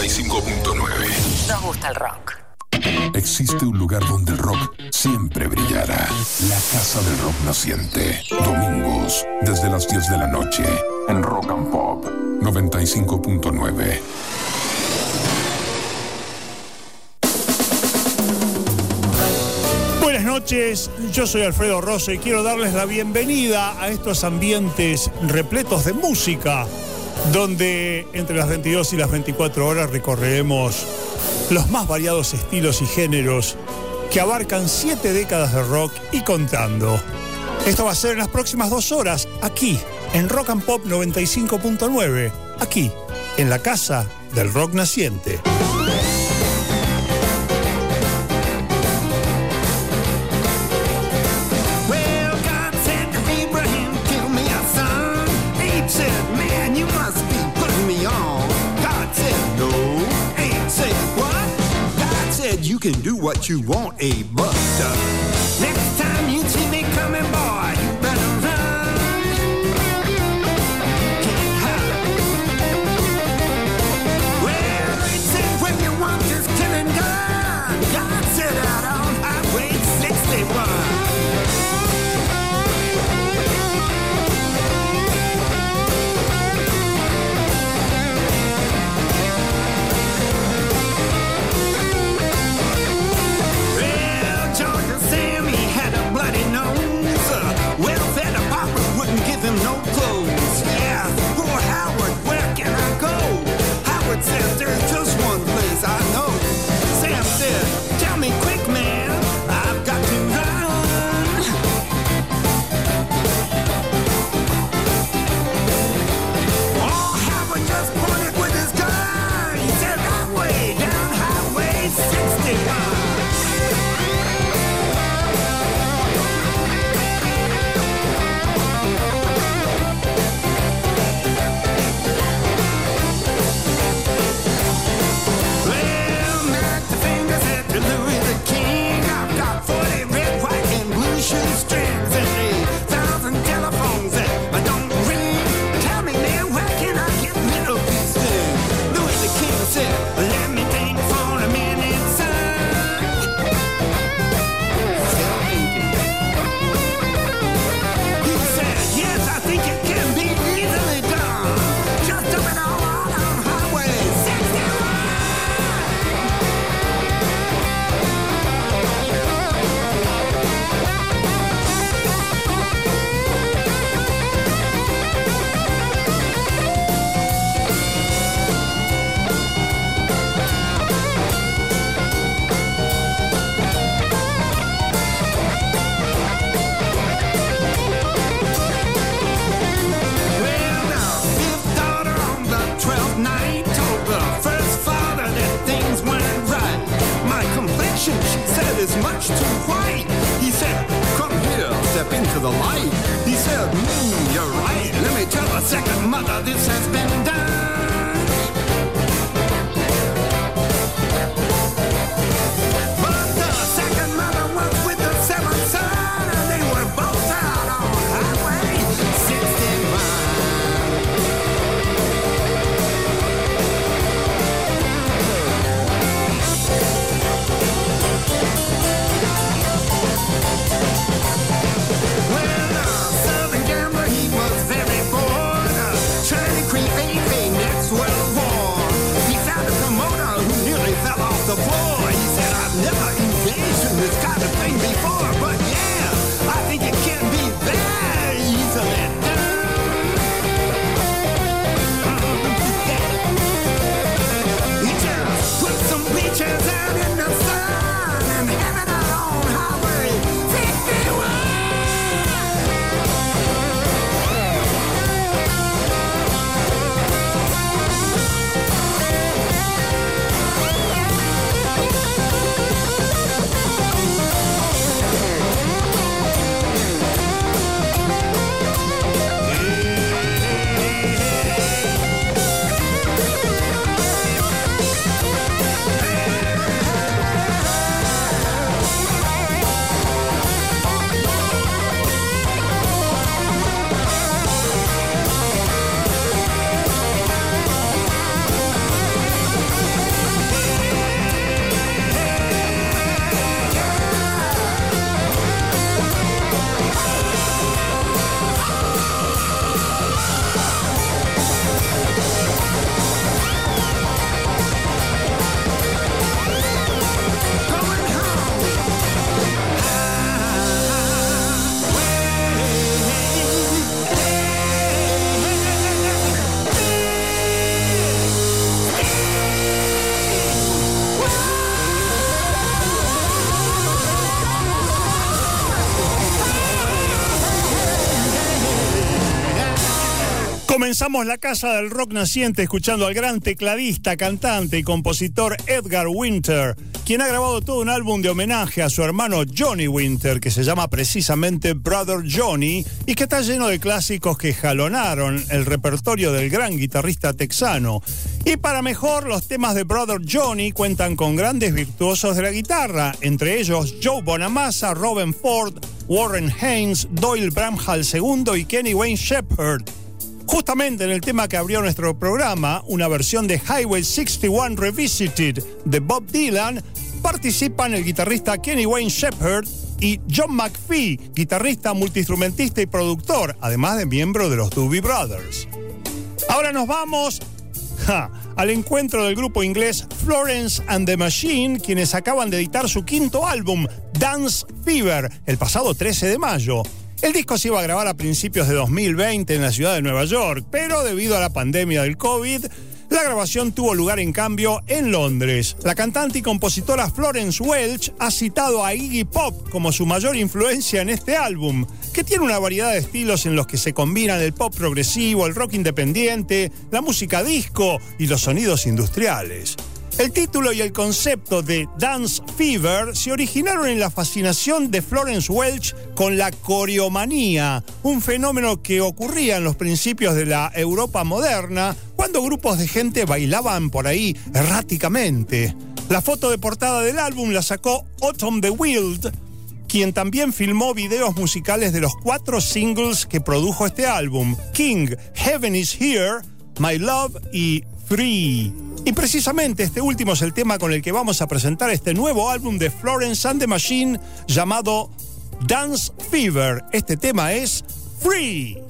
95.9. Nos gusta el rock. Existe un lugar donde el rock siempre brillará. La Casa del Rock Naciente. Domingos, desde las 10 de la noche, en Rock and Pop 95.9. Buenas noches, yo soy Alfredo Rosso y quiero darles la bienvenida a estos ambientes repletos de música, donde entre las 22 y las 24 horas recorreremos los más variados estilos y géneros que abarcan siete décadas de rock y contando. Esto va a ser en las próximas dos horas, aquí, en Rock and Pop 95.9, aquí, en la casa del rock naciente. Can do what you want, a but is much too white. He said, Come here, step into the light. He said, Hmm, you're right. Let me tell the second mother this has been done. Comenzamos la Casa del Rock Naciente escuchando al gran tecladista, cantante y compositor Edgar Winter, quien ha grabado todo un álbum de homenaje a su hermano Johnny Winter, que se llama precisamente Brother Johnny, y que está lleno de clásicos que jalonaron el repertorio del gran guitarrista texano. Y para mejor, los temas de Brother Johnny cuentan con grandes virtuosos de la guitarra, entre ellos Joe Bonamassa, Robin Ford, Warren Haynes, Doyle Bramhall II y Kenny Wayne Shepherd. Justamente en el tema que abrió nuestro programa, una versión de Highway 61 Revisited de Bob Dylan, participan el guitarrista Kenny Wayne Shepherd y John McPhee, guitarrista, multiinstrumentista y productor, además de miembro de los Doobie Brothers. Ahora nos vamos al encuentro del grupo inglés Florence and the Machine, quienes acaban de editar su quinto álbum, Dance Fever, el pasado 13 de mayo. El disco se iba a grabar a principios de 2020 en la ciudad de Nueva York, pero debido a la pandemia del COVID, la grabación tuvo lugar en cambio en Londres. La cantante y compositora Florence Welch ha citado a Iggy Pop como su mayor influencia en este álbum, que tiene una variedad de estilos en los que se combinan el pop progresivo, el rock independiente, la música disco y los sonidos industriales. El título y el concepto de Dance Fever se originaron en la fascinación de Florence Welch con la coreomanía, un fenómeno que ocurría en los principios de la Europa moderna cuando grupos de gente bailaban por ahí erráticamente. La foto de portada del álbum la sacó Autumn the Wild, quien también filmó videos musicales de los cuatro singles que produjo este álbum, King, Heaven is Here, My Love y Free. Y precisamente este último es el tema con el que vamos a presentar este nuevo álbum de Florence and the Machine llamado Dance Fever. Este tema es Free.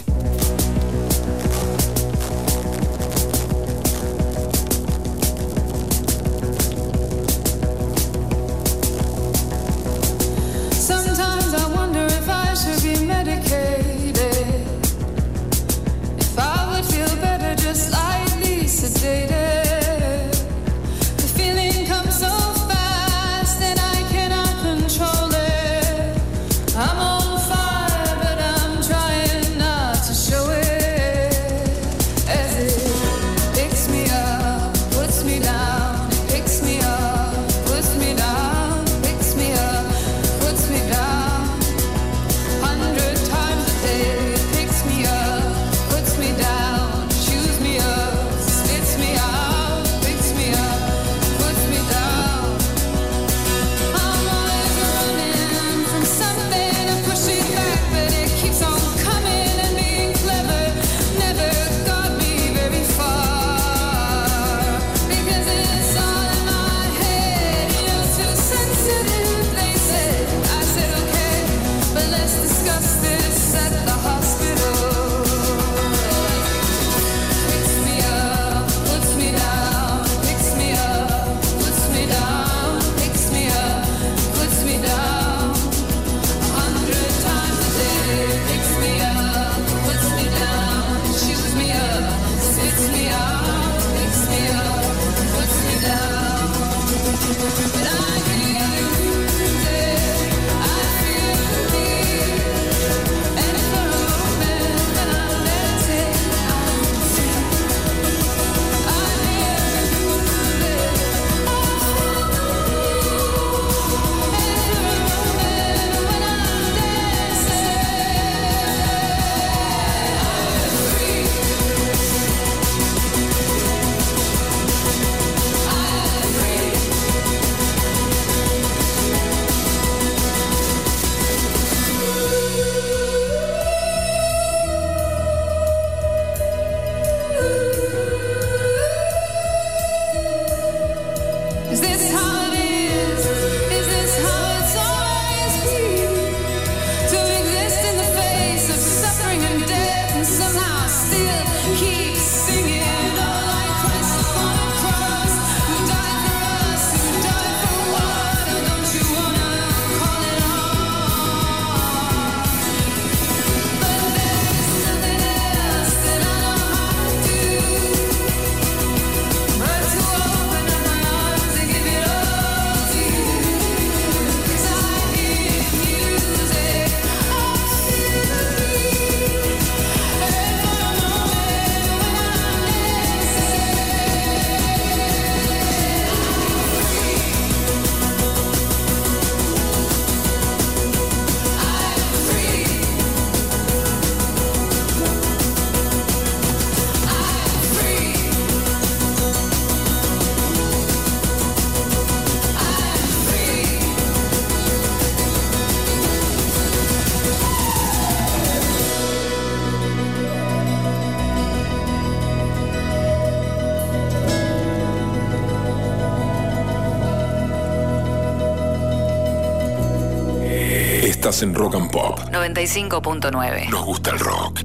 Estás en Rock and Pop. 95.9. Nos gusta el rock.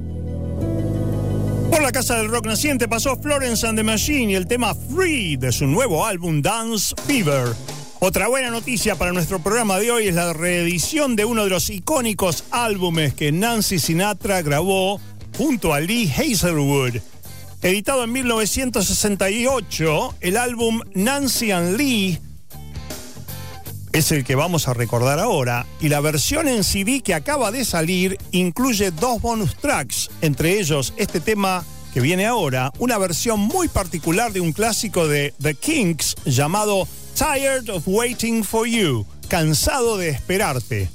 Por la casa del rock naciente pasó Florence and the Machine y el tema Free de su nuevo álbum Dance Fever. Otra buena noticia para nuestro programa de hoy es la reedición de uno de los icónicos álbumes que Nancy Sinatra grabó junto a Lee Hazelwood. Editado en 1968, el álbum Nancy and Lee es el que vamos a recordar ahora y la versión en CD que acaba de salir incluye dos bonus tracks, entre ellos este tema que viene ahora, una versión muy particular de un clásico de The Kinks llamado Tired of Waiting for You, cansado de esperarte.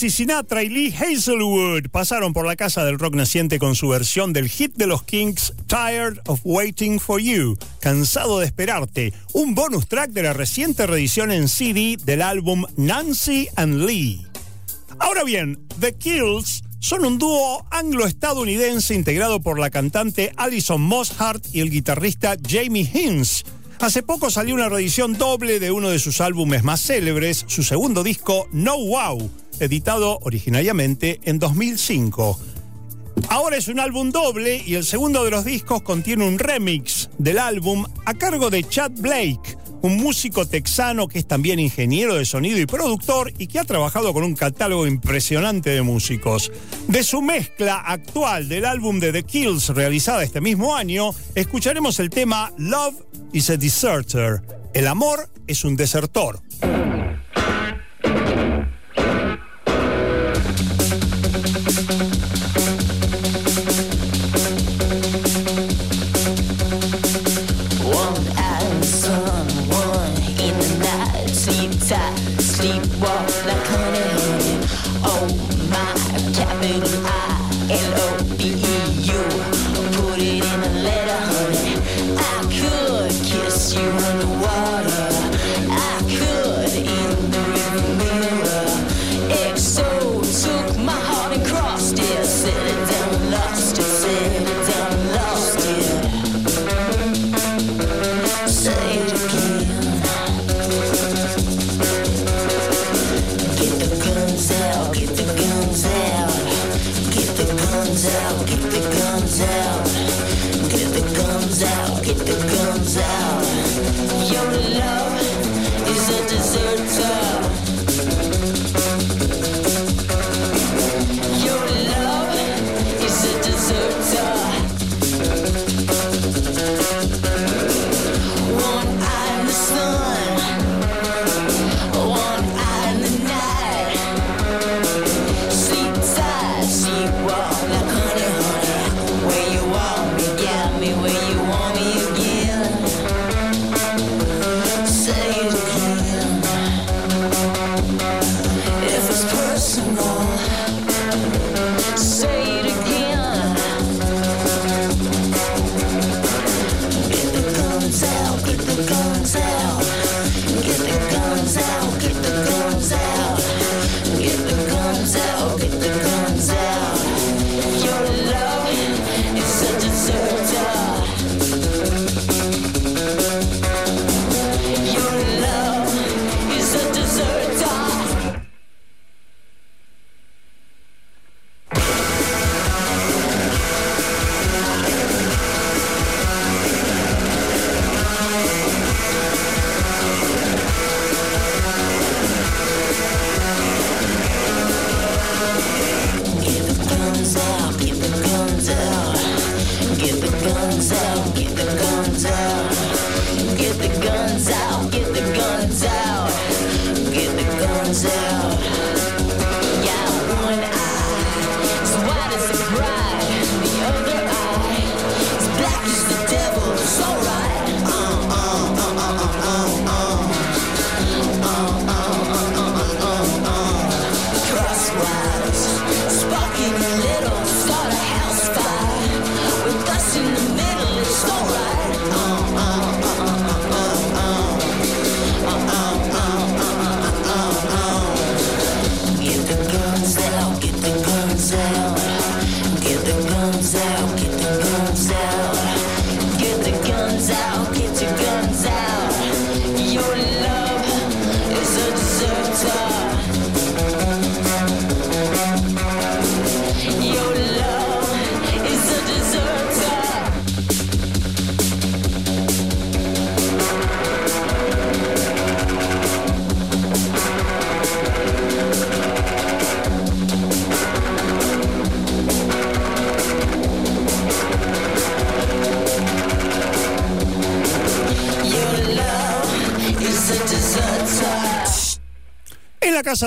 Nancy Sinatra y Lee Hazelwood pasaron por la casa del rock naciente con su versión del hit de los Kings Tired of Waiting for You, Cansado de esperarte, un bonus track de la reciente reedición en CD del álbum Nancy and Lee. Ahora bien, The Kills son un dúo anglo-estadounidense integrado por la cantante Alison Mosshart y el guitarrista Jamie Hinz. Hace poco salió una reedición doble de uno de sus álbumes más célebres, su segundo disco No Wow, editado originariamente en 2005. Ahora es un álbum doble y el segundo de los discos contiene un remix del álbum a cargo de Chad Blake, un músico texano que es también ingeniero de sonido y productor y que ha trabajado con un catálogo impresionante de músicos. De su mezcla actual del álbum de The Kills realizada este mismo año, escucharemos el tema Love is a Deserter. El amor es un desertor.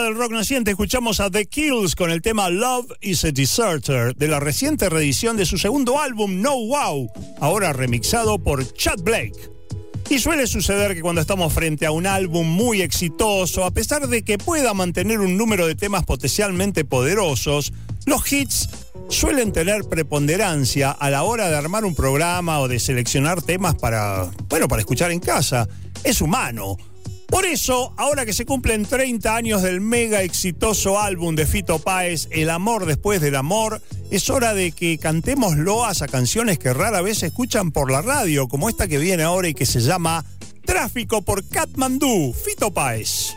Del Rock Naciente escuchamos a The Kills con el tema Love is a Deserter de la reciente reedición de su segundo álbum No Wow, ahora remixado por Chad Blake. Y suele suceder que cuando estamos frente a un álbum muy exitoso, a pesar de que pueda mantener un número de temas potencialmente poderosos, los hits suelen tener preponderancia a la hora de armar un programa o de seleccionar temas para, bueno, para escuchar en casa. Es humano. Por eso, ahora que se cumplen 30 años del mega exitoso álbum de Fito Páez, El amor después del amor, es hora de que cantemos loas a canciones que rara vez se escuchan por la radio, como esta que viene ahora y que se llama Tráfico por Katmandú, Fito Páez.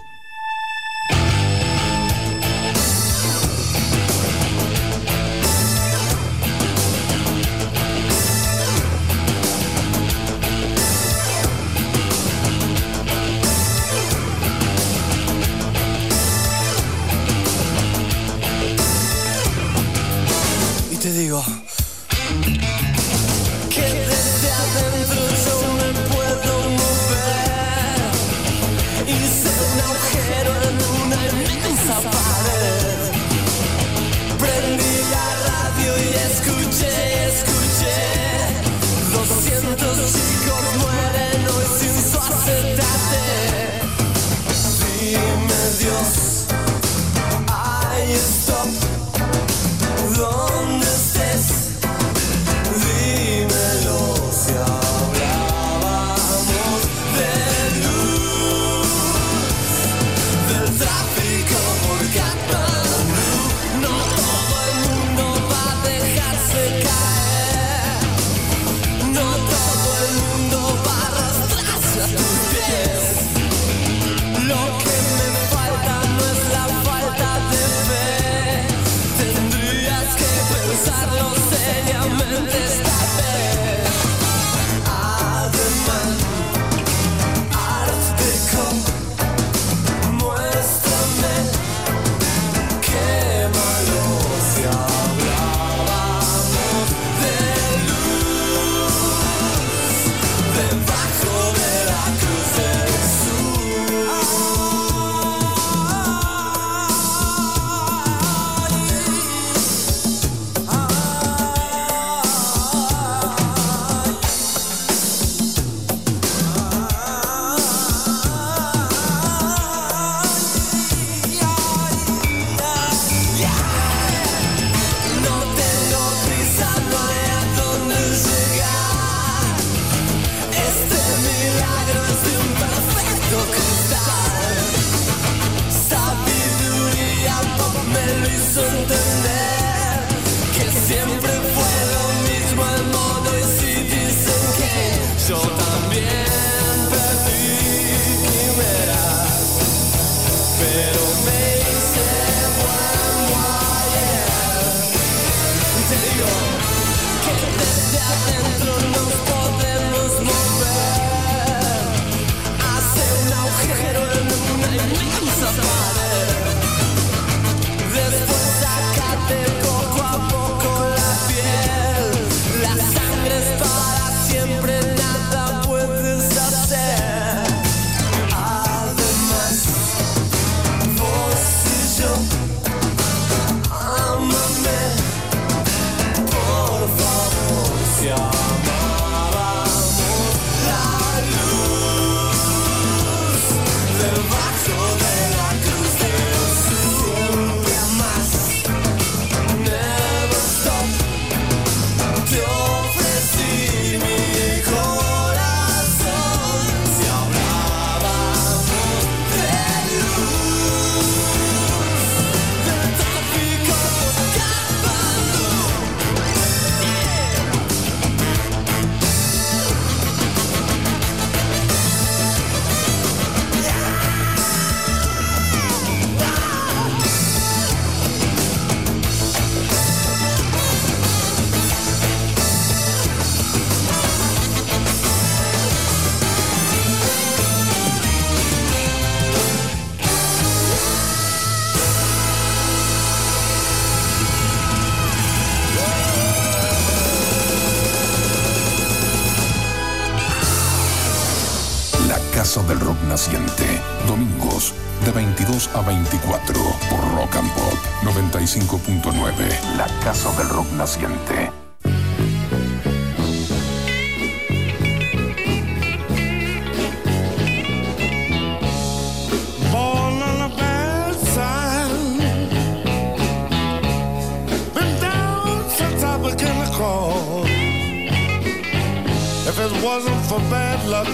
Wasn't for bad luck,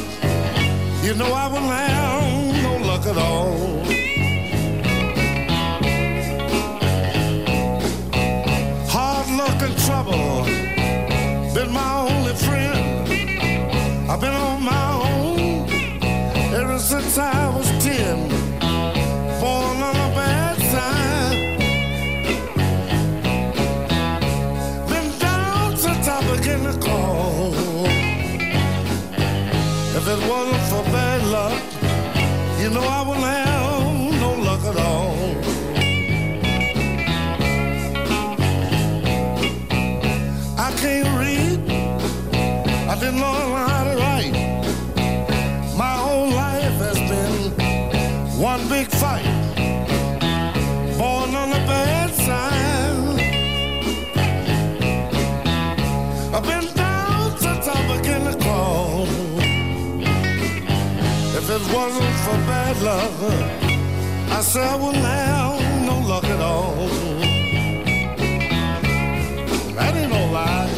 you know I wouldn't have no luck at all. Hard luck and trouble been my only friend. I've been on my wasn't for bad luck, I said I wouldn't have no luck at all. That ain't no lie.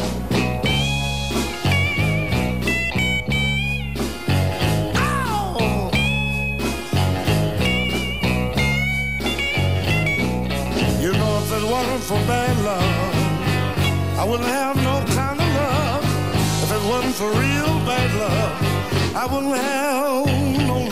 You know, if it wasn't for bad luck, I wouldn't have no kind of love. If it wasn't for real bad luck, I wouldn't have no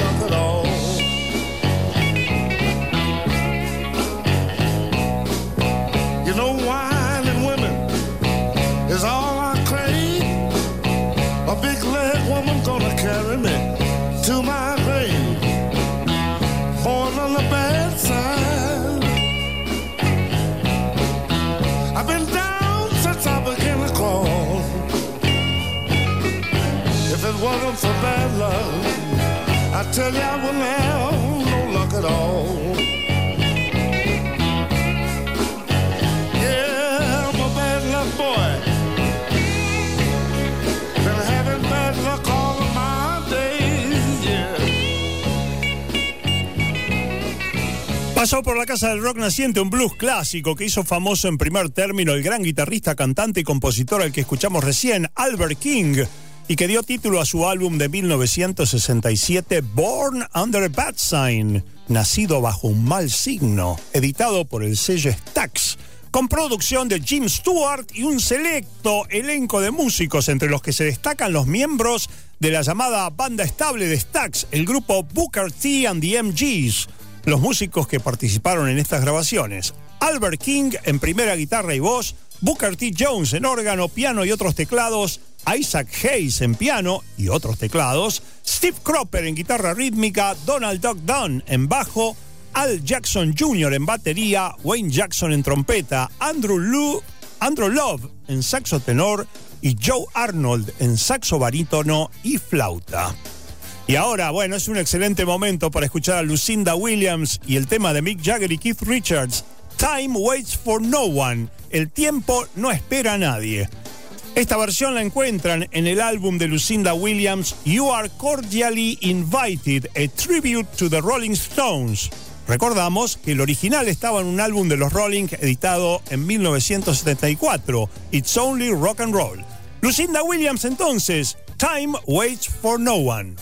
big leg woman gonna carry me to my grave. Born on the bad side. I've been down since I began to crawl. If it wasn't for bad luck, I tell you I wouldn't have no luck at all. Pasó por la Casa del Rock Naciente un blues clásico que hizo famoso en primer término el gran guitarrista, cantante y compositor al que escuchamos recién, Albert King, y que dio título a su álbum de 1967, Born Under a Bad Sign, nacido bajo un mal signo, editado por el sello Stax, con producción de Jim Stewart y un selecto elenco de músicos, entre los que se destacan los miembros de la llamada banda estable de Stax, el grupo Booker T and the MGs, los músicos que participaron en estas grabaciones. Albert King en primera guitarra y voz, Booker T. Jones en órgano, piano y otros teclados, Isaac Hayes en piano y otros teclados, Steve Cropper en guitarra rítmica, Donald Duck Dunn en bajo, Al Jackson Jr. en batería, Wayne Jackson en trompeta, Andrew, Andrew Love en saxo tenor y Joe Arnold en saxo barítono y flauta. Y ahora, bueno, es un excelente momento para escuchar a Lucinda Williams y el tema de Mick Jagger y Keith Richards, Time Waits for No One, el tiempo no espera a nadie. Esta versión la encuentran en el álbum de Lucinda Williams, You Are Cordially Invited, a Tribute to the Rolling Stones. Recordamos que el original estaba en un álbum de los Rolling editado en 1974, It's Only Rock and Roll. Lucinda Williams entonces, Time Waits for No One.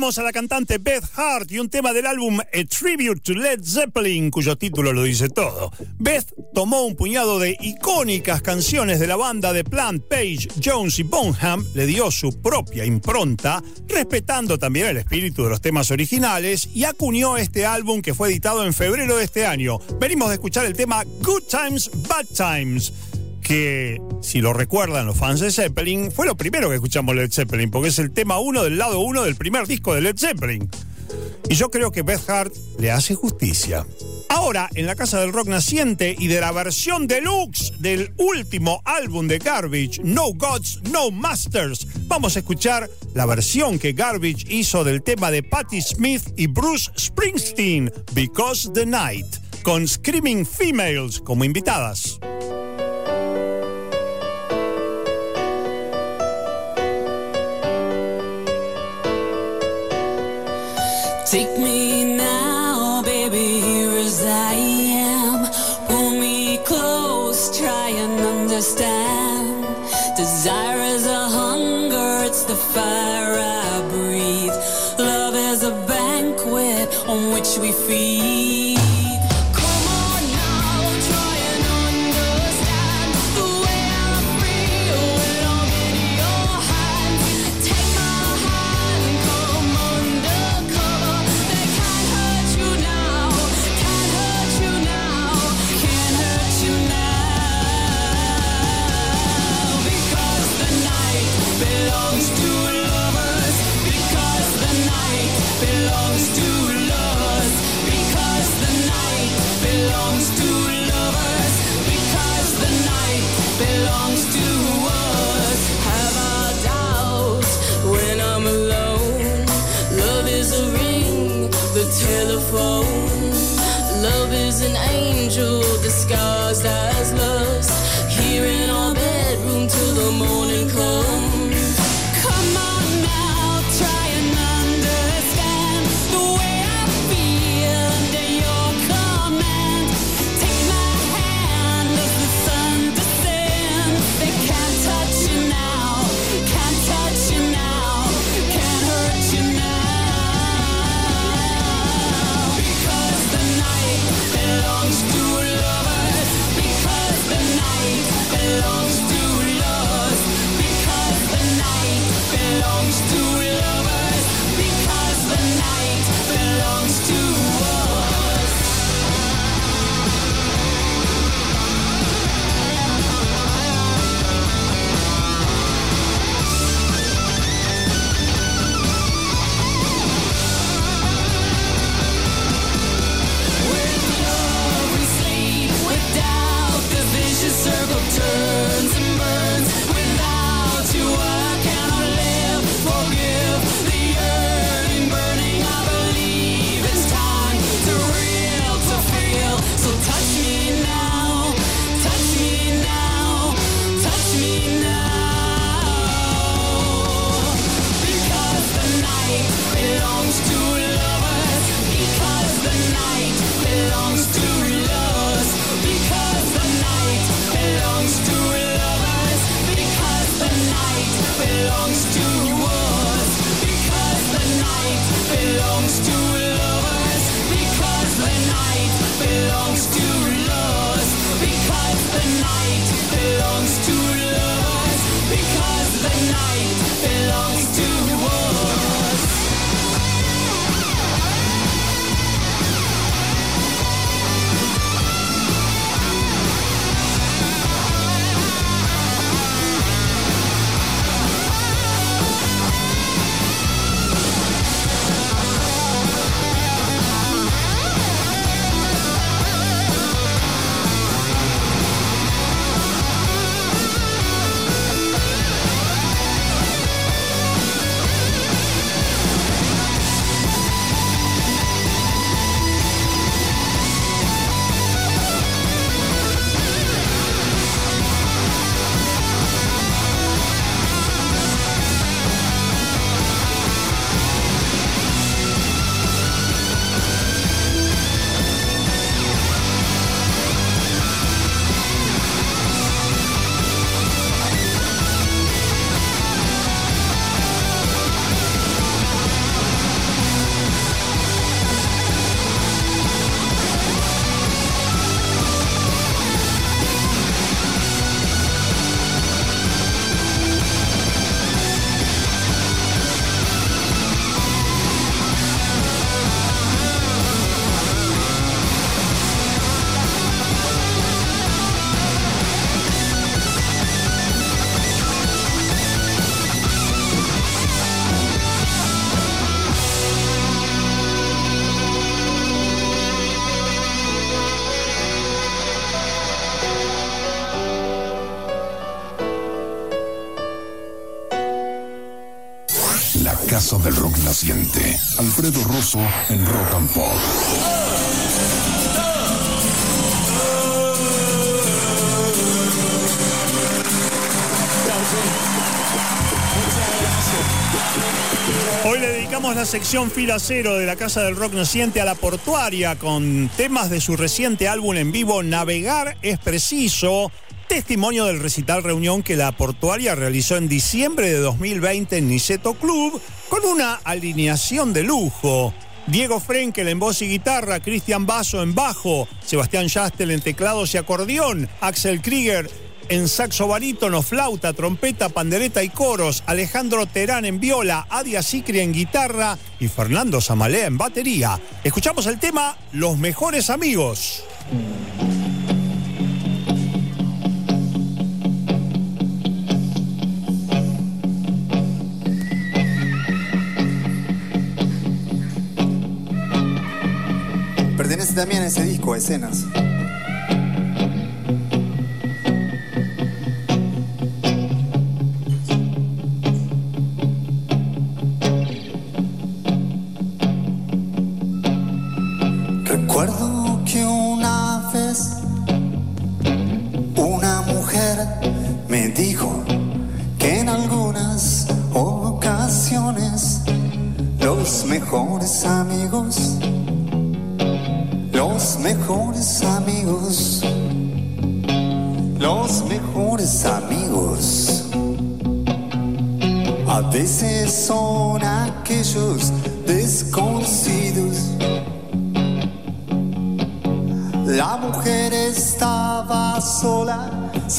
A la cantante Beth Hart y un tema del álbum A Tribute to Led Zeppelin, cuyo título lo dice todo. Beth tomó un puñado de icónicas canciones de la banda de Plant, Page, Jones y Bonham, le dio su propia impronta, respetando también el espíritu de los temas originales, y acuñó este álbum que fue editado en febrero de este año. Venimos de escuchar el tema Good Times, Bad Times que, si lo recuerdan los fans de Zeppelin, fue lo primero que escuchamos Led Zeppelin, porque es el tema 1 del lado 1 del primer disco de Led Zeppelin. Y yo creo que Beth Hart le hace justicia. Ahora, en la casa del rock naciente y de la versión deluxe del último álbum de Garbage, No Gods, No Masters, vamos a escuchar la versión que Garbage hizo del tema de Patti Smith y Bruce Springsteen, Because the Night, con Screaming Females como invitadas. understand. Desire Alfredo Rosso en Rock and Pop. Hoy le dedicamos la sección fila cero de la Casa del Rock Naciente a la portuaria con temas de su reciente álbum en vivo Navegar es preciso. Testimonio del recital reunión que la portuaria realizó en diciembre de 2020 en Niceto Club con una alineación de lujo. Diego Frenkel en voz y guitarra, Cristian Basso en bajo, Sebastián Yastel en teclados y acordeón, Axel Krieger en saxo barítono, flauta, trompeta, pandereta y coros, Alejandro Terán en viola, Adia Sicri en guitarra y Fernando Zamalea en batería. Escuchamos el tema Los mejores amigos. Pertenece también ese disco, Escenas.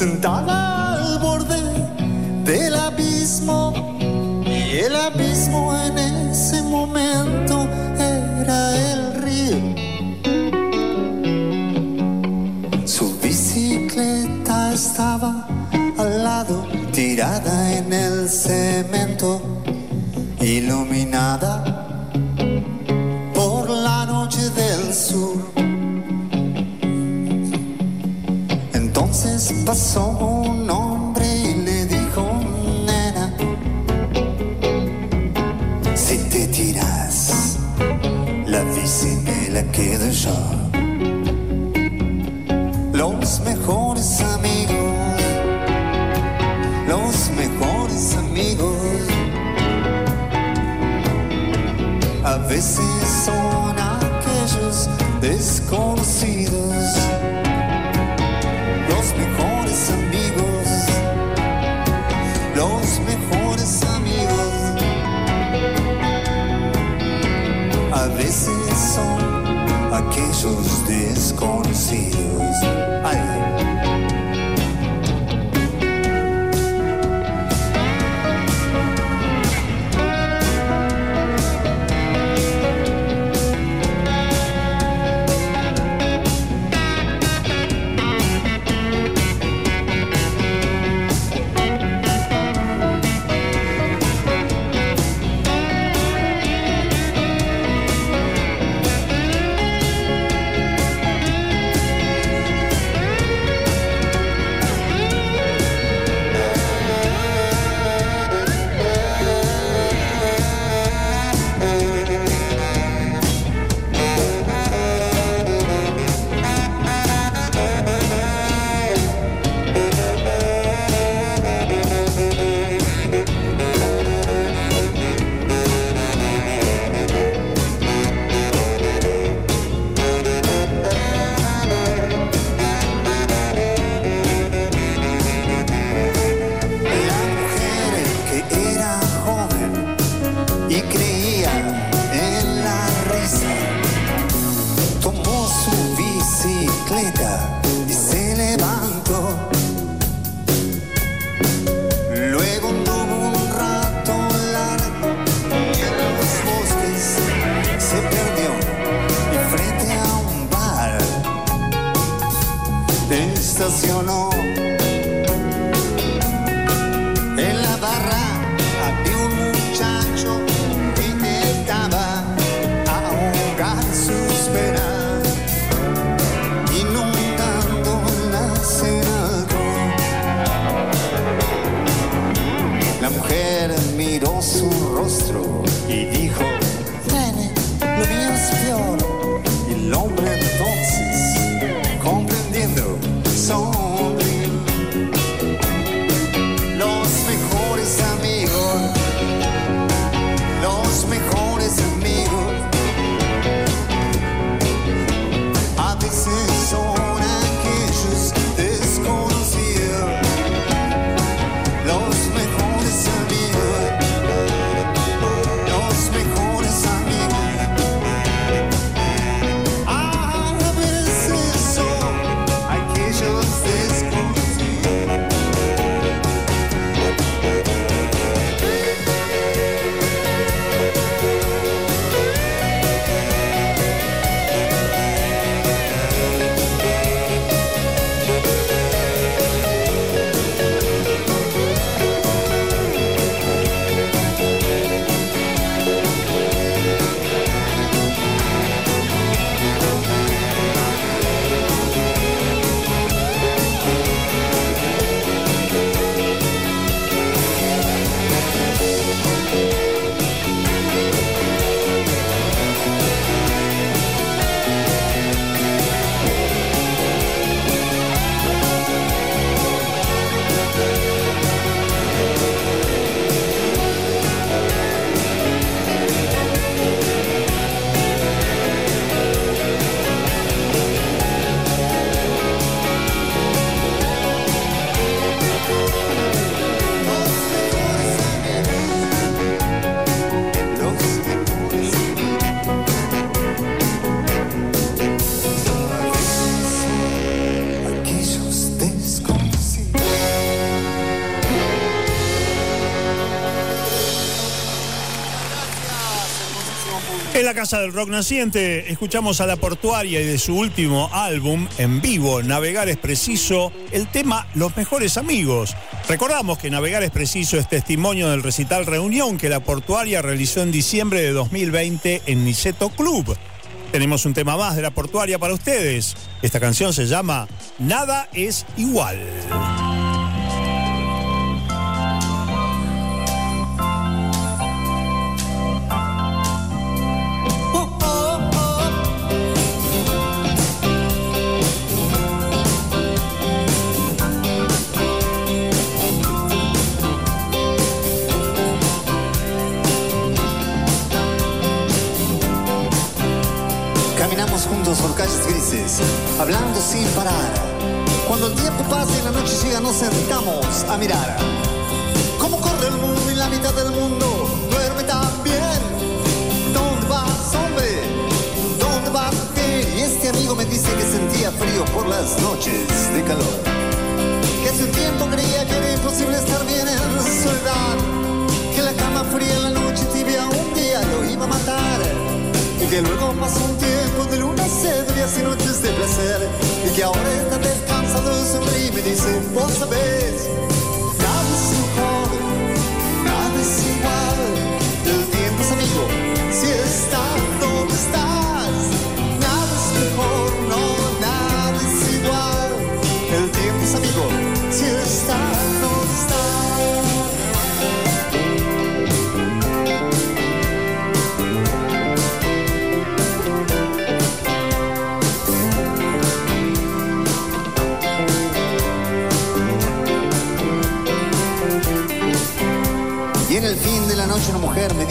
sunt ala su rostro la Casa del Rock Naciente escuchamos a La Portuaria y de su último álbum en vivo, Navegar es Preciso, el tema Los Mejores Amigos. Recordamos que Navegar es Preciso es testimonio del recital Reunión que La Portuaria realizó en diciembre de 2020 en Niceto Club. Tenemos un tema más de La Portuaria para ustedes. Esta canción se llama Nada es igual. Noches de calor. Que hace tiempo creía que era imposible estar bien en soledad. Que la cama fría la noche tibia un día lo iba a matar. Y que luego pasó un tiempo de luna serias y noches de placer. Y que ahora está descansado, sonríe y me dice, vos sabés,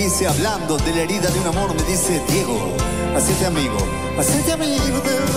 dice, hablando de la herida de un amor, me dice, Diego, hacete amigo, hacete amigo del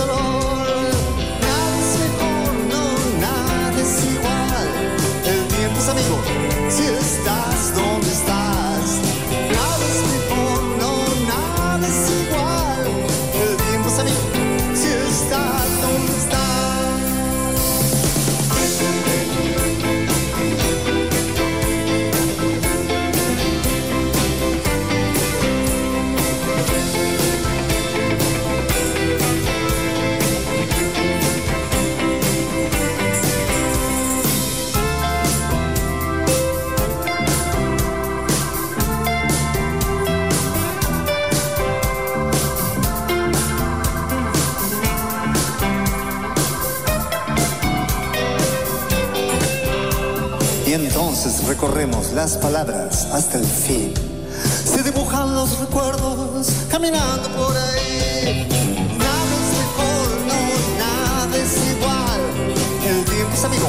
recorremos las palabras hasta el fin. Se dibujan los recuerdos caminando por ahí. Nada es mejor, no, nada es igual. El tiempo es amigo,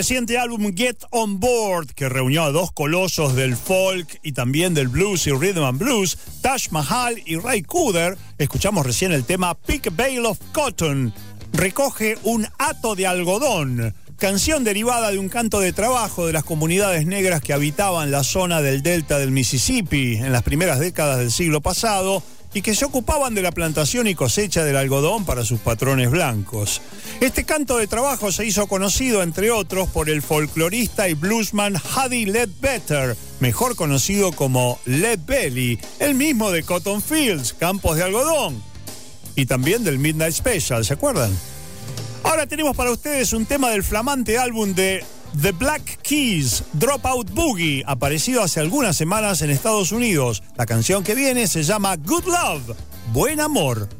Reciente álbum Get On Board, que reunió a dos colosos del folk y también del blues y rhythm and blues, Tash Mahal y Ray Cooder, escuchamos recién el tema Pick Bale of Cotton. Recoge un hato de algodón, canción derivada de un canto de trabajo de las comunidades negras que habitaban la zona del delta del Mississippi en las primeras décadas del siglo pasado y que se ocupaban de la plantación y cosecha del algodón para sus patrones blancos. Este canto de trabajo se hizo conocido, entre otros, por el folclorista y bluesman Huddy Ledbetter, mejor conocido como Led Belly, el mismo de Cotton Fields, Campos de Algodón, y también del Midnight Special, ¿se acuerdan? Ahora tenemos para ustedes un tema del flamante álbum de The Black Keys, Dropout Boogie, aparecido hace algunas semanas en Estados Unidos. La canción que viene se llama Good Love, Buen Amor.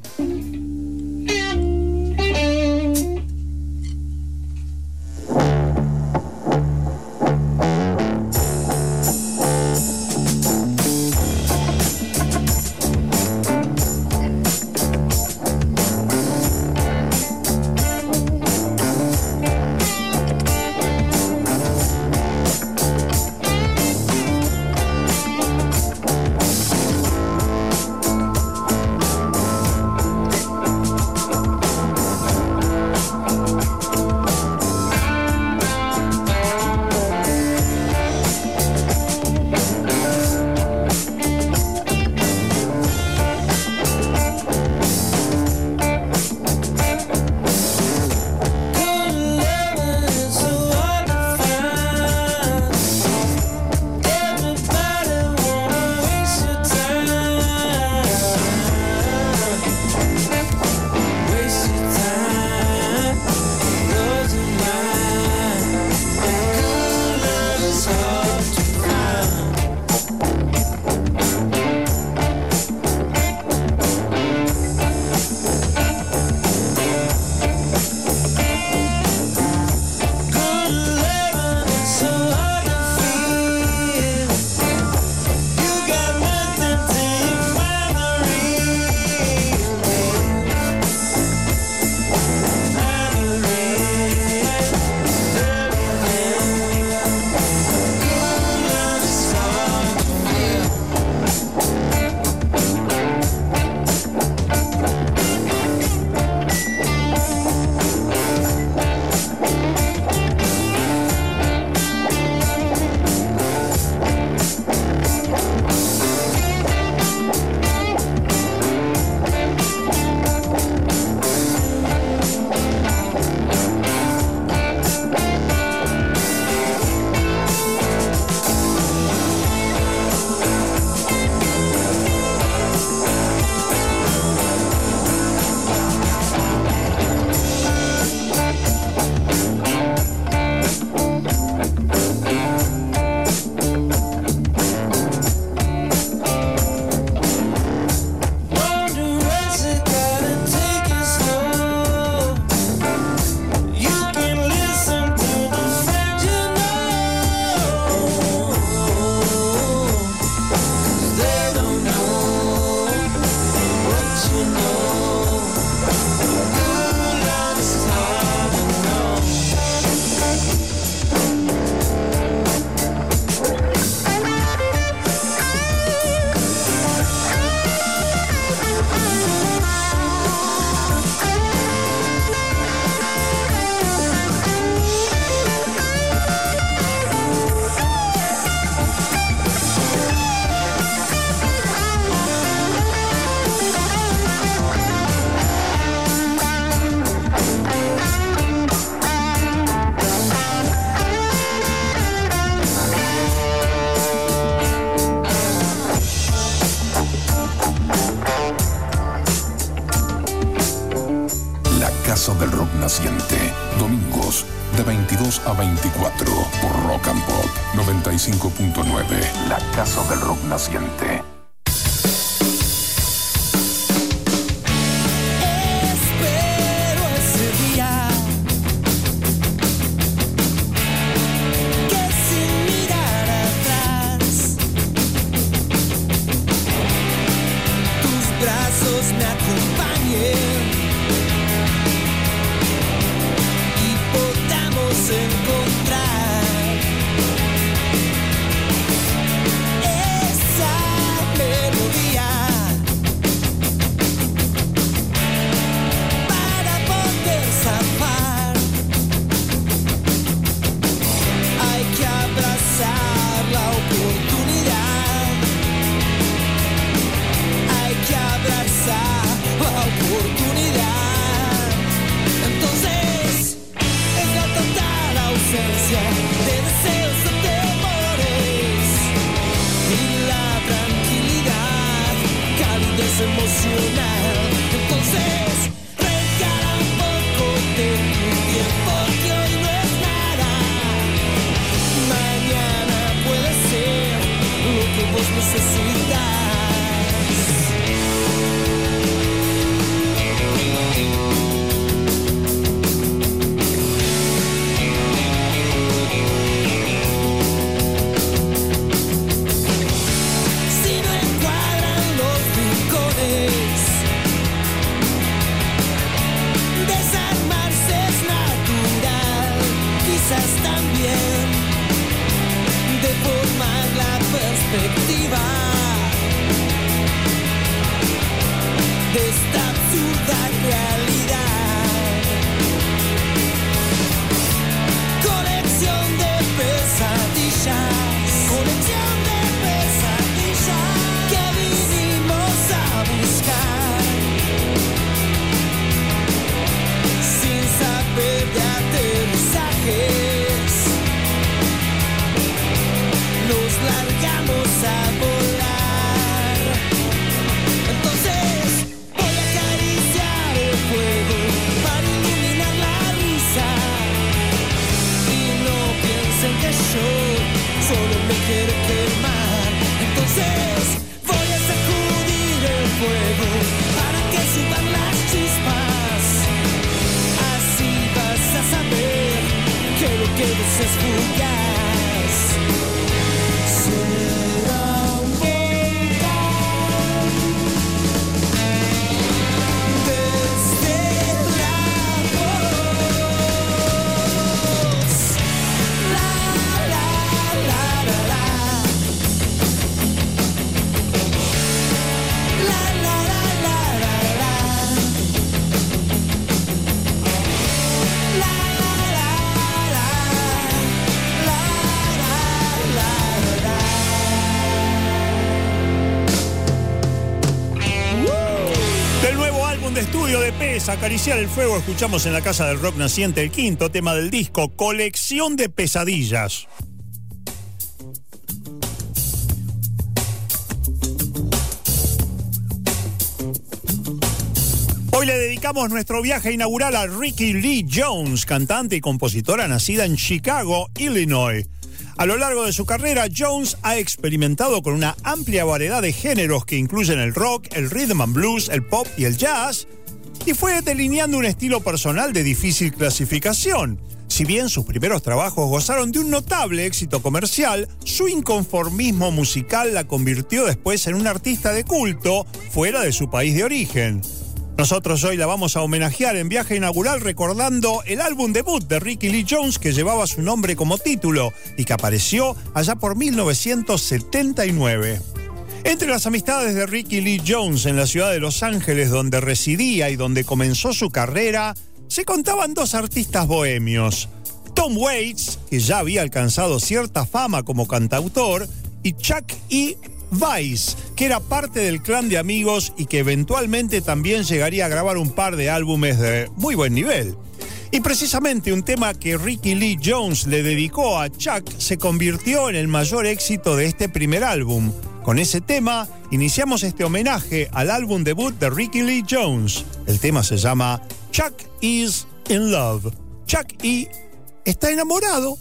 emocional que posee. Acariciar el Fuego, escuchamos en la Casa del Rock Naciente el quinto tema del disco, Colección de Pesadillas. Hoy le dedicamos nuestro viaje inaugural a Ricky Lee Jones, cantante y compositora nacida en Chicago, Illinois. A lo largo de su carrera, Jones ha experimentado con una amplia variedad de géneros que incluyen el rock, el rhythm and blues, el pop y el jazz, y fue delineando un estilo personal de difícil clasificación. Si bien sus primeros trabajos gozaron de un notable éxito comercial, su inconformismo musical la convirtió después en un artista de culto fuera de su país de origen. Nosotros hoy la vamos a homenajear en viaje inaugural recordando el álbum debut de Ricky Lee Jones que llevaba su nombre como título y que apareció allá por 1979. Entre las amistades de Ricky Lee Jones en la ciudad de Los Ángeles donde residía y donde comenzó su carrera, se contaban dos artistas bohemios. Tom Waits, que ya había alcanzado cierta fama como cantautor, y Chuck E. Vice, que era parte del clan de amigos y que eventualmente también llegaría a grabar un par de álbumes de muy buen nivel. Y precisamente un tema que Ricky Lee Jones le dedicó a Chuck se convirtió en el mayor éxito de este primer álbum. Con ese tema iniciamos este homenaje al álbum debut de Ricky Lee Jones. El tema se llama Chuck is in love. Chuck E está enamorado.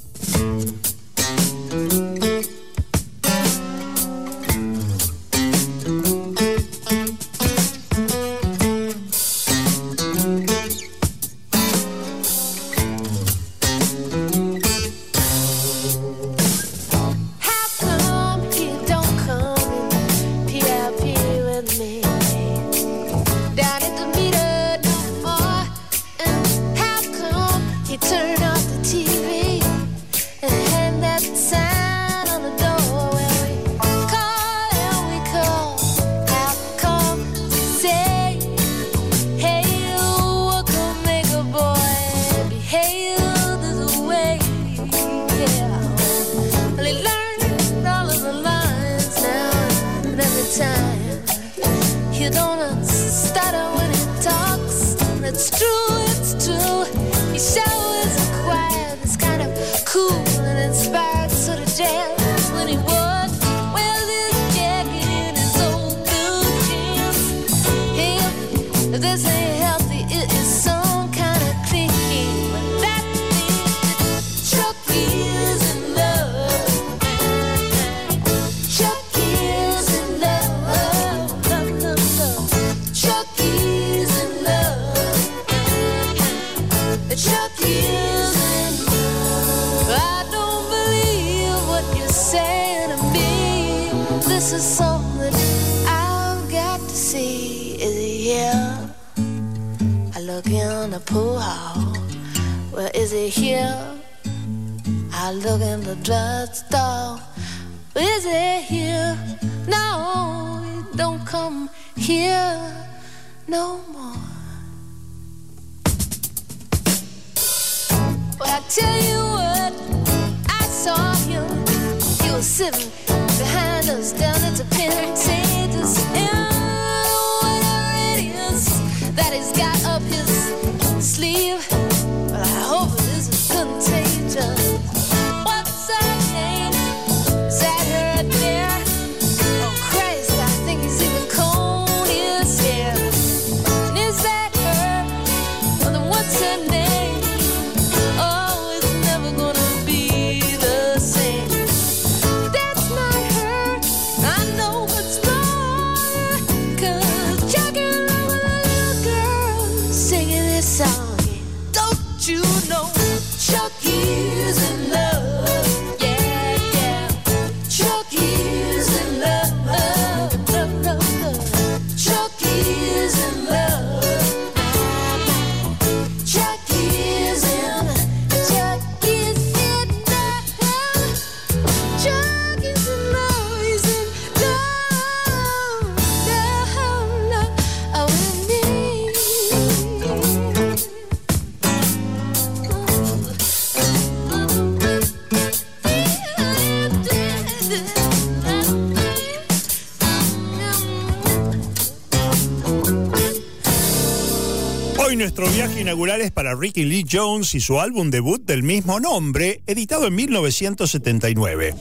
Hoy nuestro viaje inaugural es para Ricky Lee Jones y su álbum debut del mismo nombre, editado en 1979.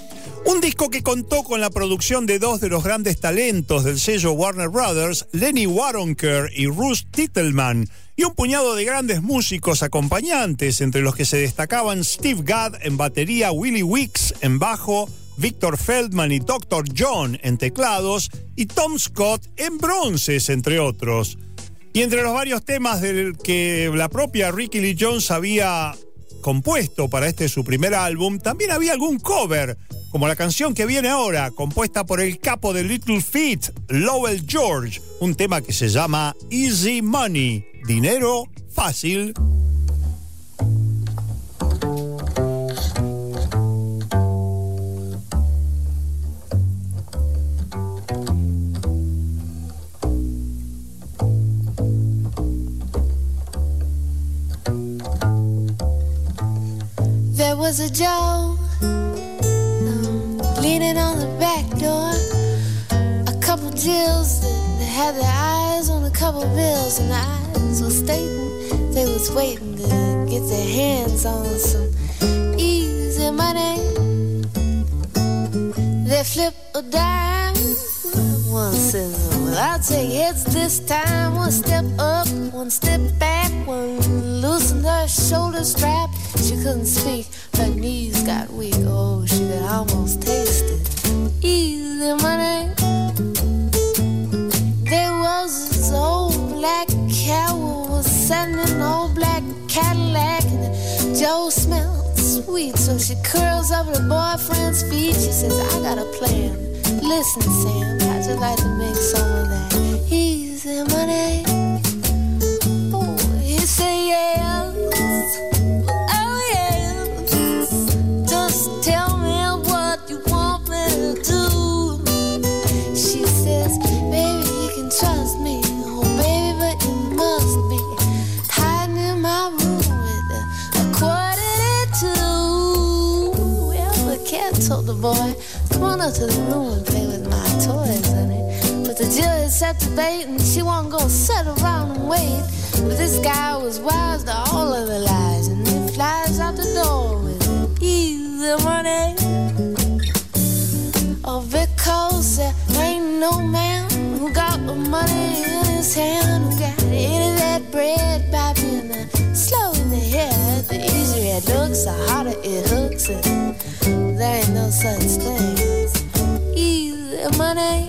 Un disco que contó con la producción de dos de los grandes talentos del sello Warner Brothers, Lenny Waronker y Russ Titelman, y un puñado de grandes músicos acompañantes, entre los que se destacaban Steve Gadd en batería, Willie Weeks en bajo, Victor Feldman y Dr. John en teclados, y Tom Scott en bronces, entre otros. Y entre los varios temas del que la propia Ricky Lee Jones había compuesto para este su primer álbum, también había algún cover, como la canción que viene ahora, compuesta por el capo de Little Feat, Lowell George, un tema que se llama Easy Money, dinero fácil. Was a Joe um, leaning on the back door. A couple Jills that had their eyes on a couple bills, and the eyes were stating they was waiting to get their hands on some easy money. They flip a dime One says, Well, I'll take heads this time. One step up, one step back. One loosened her shoulder strap. She couldn't speak, her knees got weak. Oh, she could almost taste it. Easy money. There was this old black cow who was in an old black Cadillac, and Joe smelled sweet, so she curls up her boyfriend's feet. She says, I got a plan. Listen, Sam, how'd like to make some of that easy money? Oh, he said, yes. Oh, yes. Just tell me what you want me to do. She says, baby, you can trust me. Oh, baby, but you must be hiding in my room with a, quarter to two. Well, the cat told the boy, come on up to the room and play with my toys, the set the bait and she won't gonna sit around and wait. But this guy was wise to all of the lies and he flies out the door with easy money. Oh, because there ain't no man who got the money in his hand, who got any of that bread by being slow in the head. The easier it looks, the harder it hooks, and there ain't no such thing as easy money.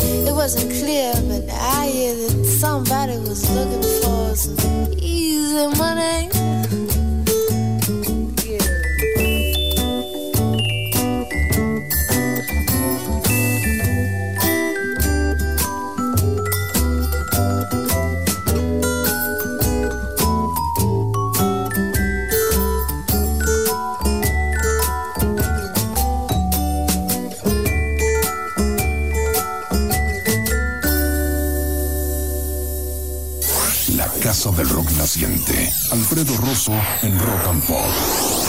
It wasn't clear, but I hear that somebody was looking for some easy money. Naciente. Alfredo Rosso en Rock and Pop.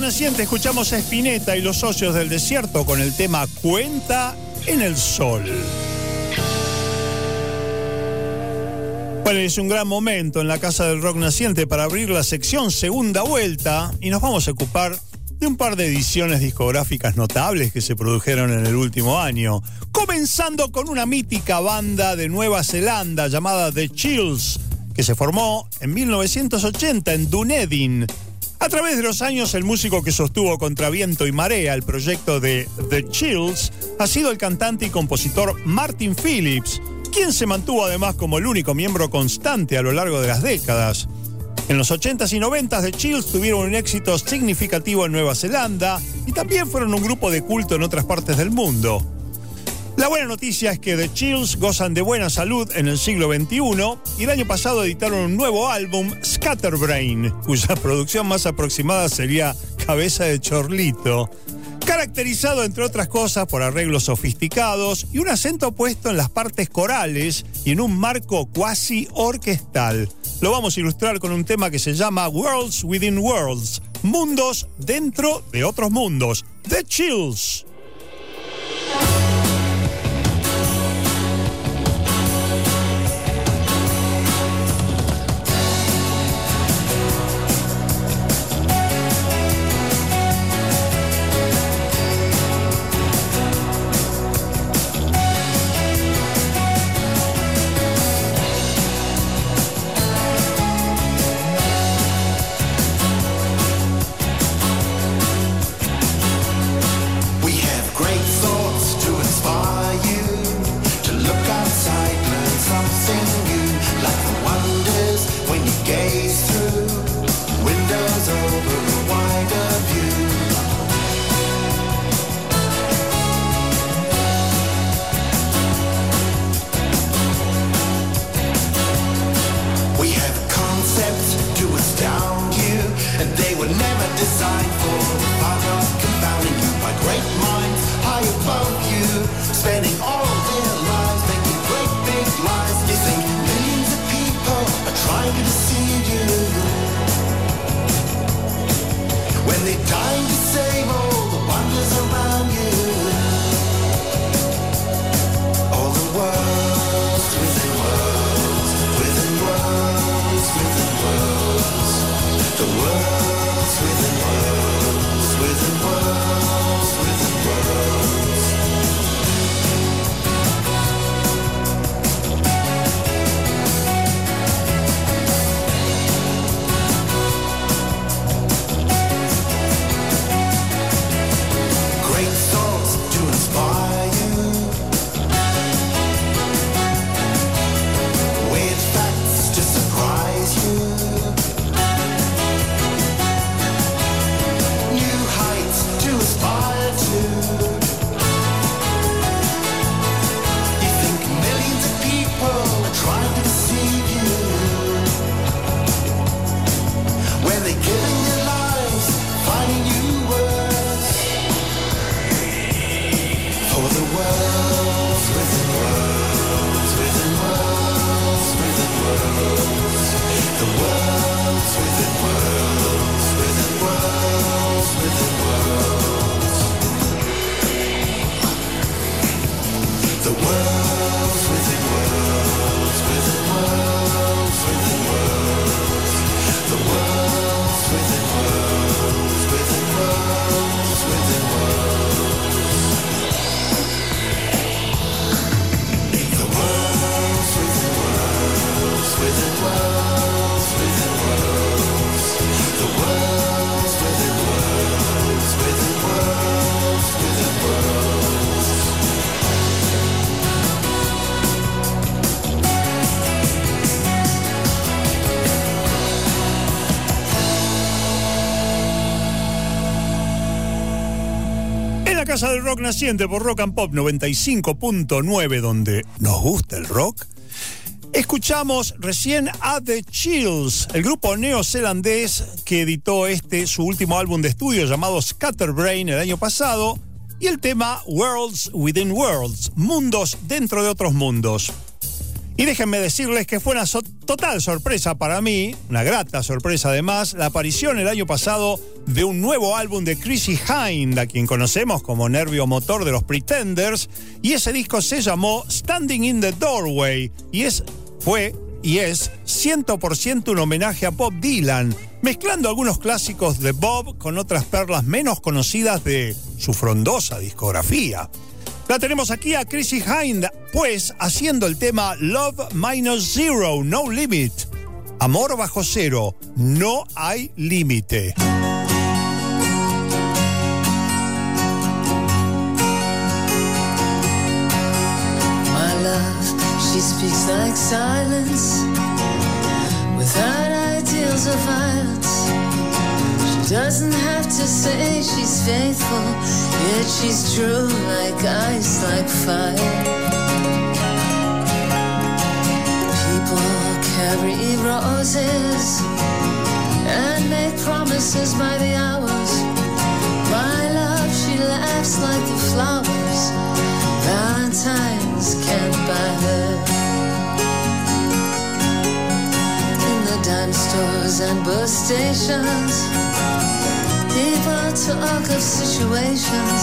Naciente escuchamos a Spinetta y los socios del desierto con el tema Cuenta en el Sol. Bueno, es un gran momento en la Casa del Rock Naciente para abrir la sección Segunda Vuelta y nos vamos a ocupar de un par de ediciones discográficas notables que se produjeron en el último año, comenzando con una mítica banda de Nueva Zelanda llamada The Chills, que se formó en 1980 en Dunedin. A través de los años, el músico que sostuvo contra viento y marea el proyecto de The Chills ha sido el cantante y compositor Martin Phillips, quien se mantuvo además como el único miembro constante a lo largo de las décadas. En los 80s y 90s The Chills tuvieron un éxito significativo en Nueva Zelanda y también fueron un grupo de culto en otras partes del mundo. La buena noticia es que The Chills gozan de buena salud en el siglo XXI y el año pasado editaron un nuevo álbum, Scatterbrain, cuya producción más aproximada sería Cabeza de Chorlito, caracterizado entre otras cosas por arreglos sofisticados y un acento puesto en las partes corales y en un marco cuasi orquestal. Lo vamos a ilustrar con un tema que se llama Worlds Within Worlds, mundos dentro de otros mundos, The Chills. Casa del Rock Naciente por Rock and Pop 95.9, donde nos gusta el rock, escuchamos recién a The Chills, el grupo neozelandés que editó este, su último álbum de estudio llamado Scatterbrain el año pasado, y el tema Worlds Within Worlds, mundos dentro de otros mundos. Y déjenme decirles que fue una total sorpresa para mí, una grata sorpresa además, la aparición el año pasado de un nuevo álbum de Chrissy Hind, a quien conocemos como nervio motor de los Pretenders, y ese disco se llamó Standing in the Doorway, y es, fue y es 100% un homenaje a Bob Dylan, mezclando algunos clásicos de Bob con otras perlas menos conocidas de su frondosa discografía. La tenemos aquí a Chrissy Hind, pues haciendo el tema Love Minus Zero, No Limit. Amor bajo cero, no hay límite. She speaks like silence without ideals of violence. She doesn't have to say she's faithful, yet she's true like ice, like fire. People carry roses and make promises by the hours. My love, she laughs like the flowers. Valentine's can't buy her. In the dime stores and bus stations, people talk of situations.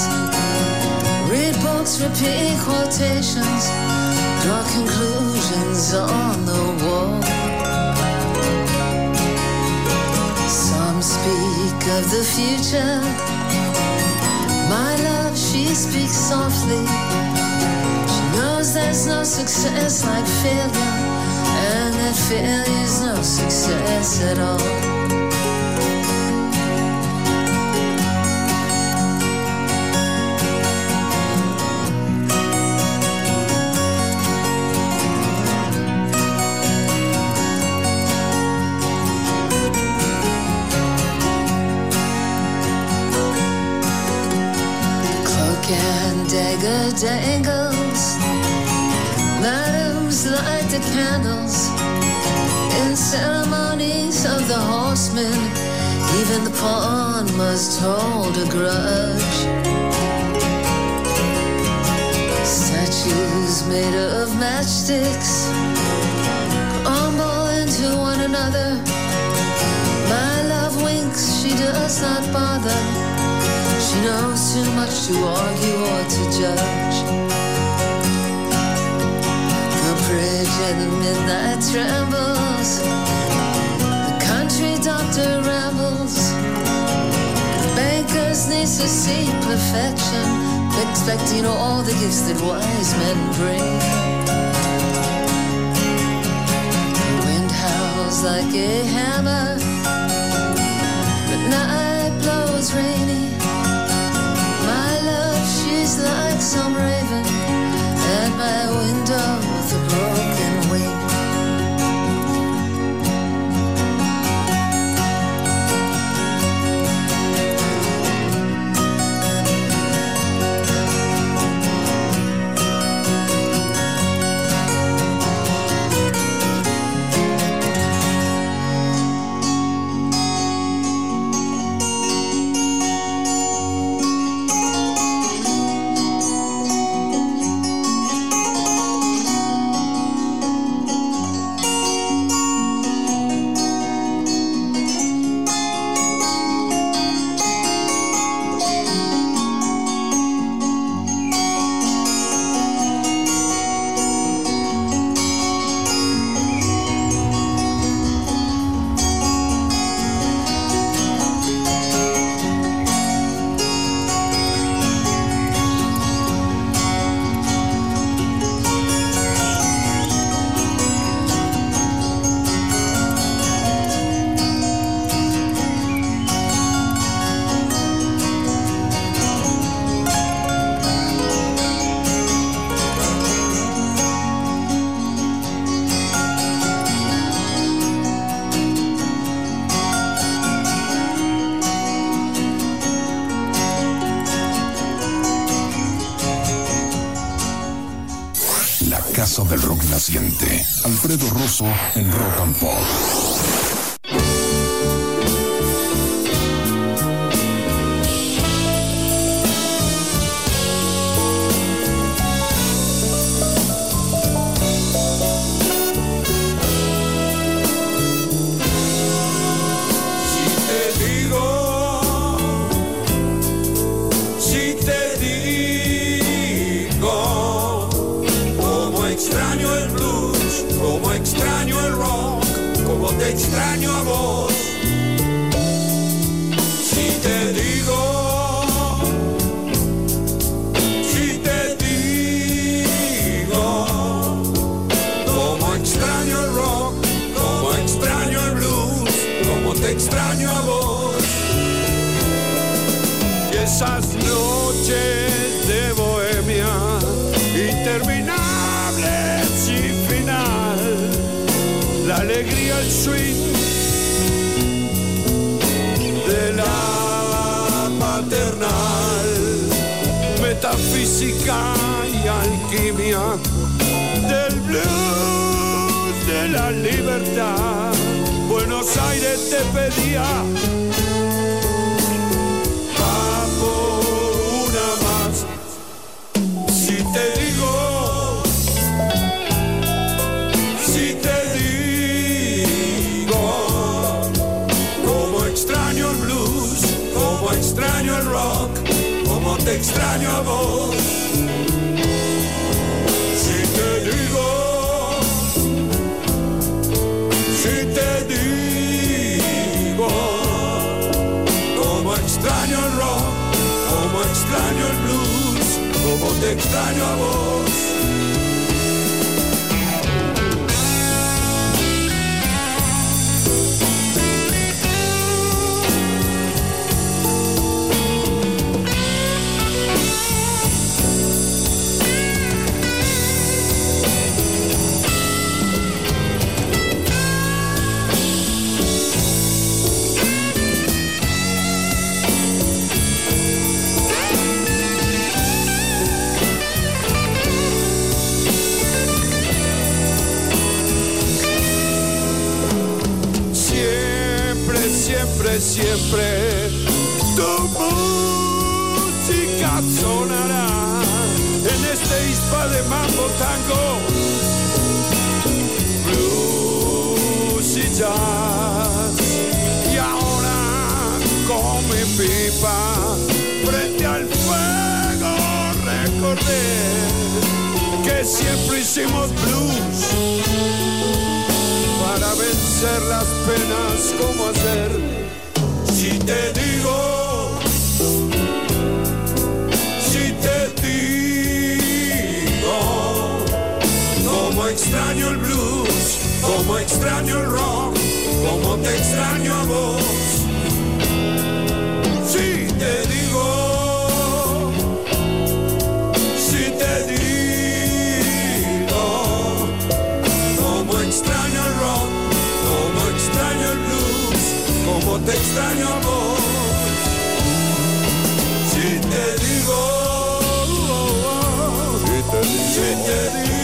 Read books, repeat quotations, draw conclusions on the wall. Some speak of the future. My love, she speaks softly. She knows there's no success like failure, and that failure's no success at all. Candles in ceremonies of the horsemen. Even the pawn must hold a grudge. Statues made of matchsticks crumble into one another. My love winks, she does not bother. She knows too much to argue or to judge. Bridge at the midnight trembles. The country doctor rambles. The bankers need to see perfection, expecting all the gifts that wise men bring. The wind howls like a hammer. The night blows rainy. My love, she's like some raven at my window impossible el swing de la paternal, metafísica y alquimia del blues de la libertad. Buenos Aires te pedía Si te digo, si te digo, como extraño el rock, como extraño el blues, como te extraño a vos. Siempre, tu música sonará en este ispa de mambo tango, blues y jazz. Y ahora come pipa frente al fuego recordé que siempre hicimos blues para vencer las penas como hacer. Te digo, si te digo, como extraño el blues, como extraño el rock, como te extraño a vos. Como te extraño a vos. Si te digo, si te digo,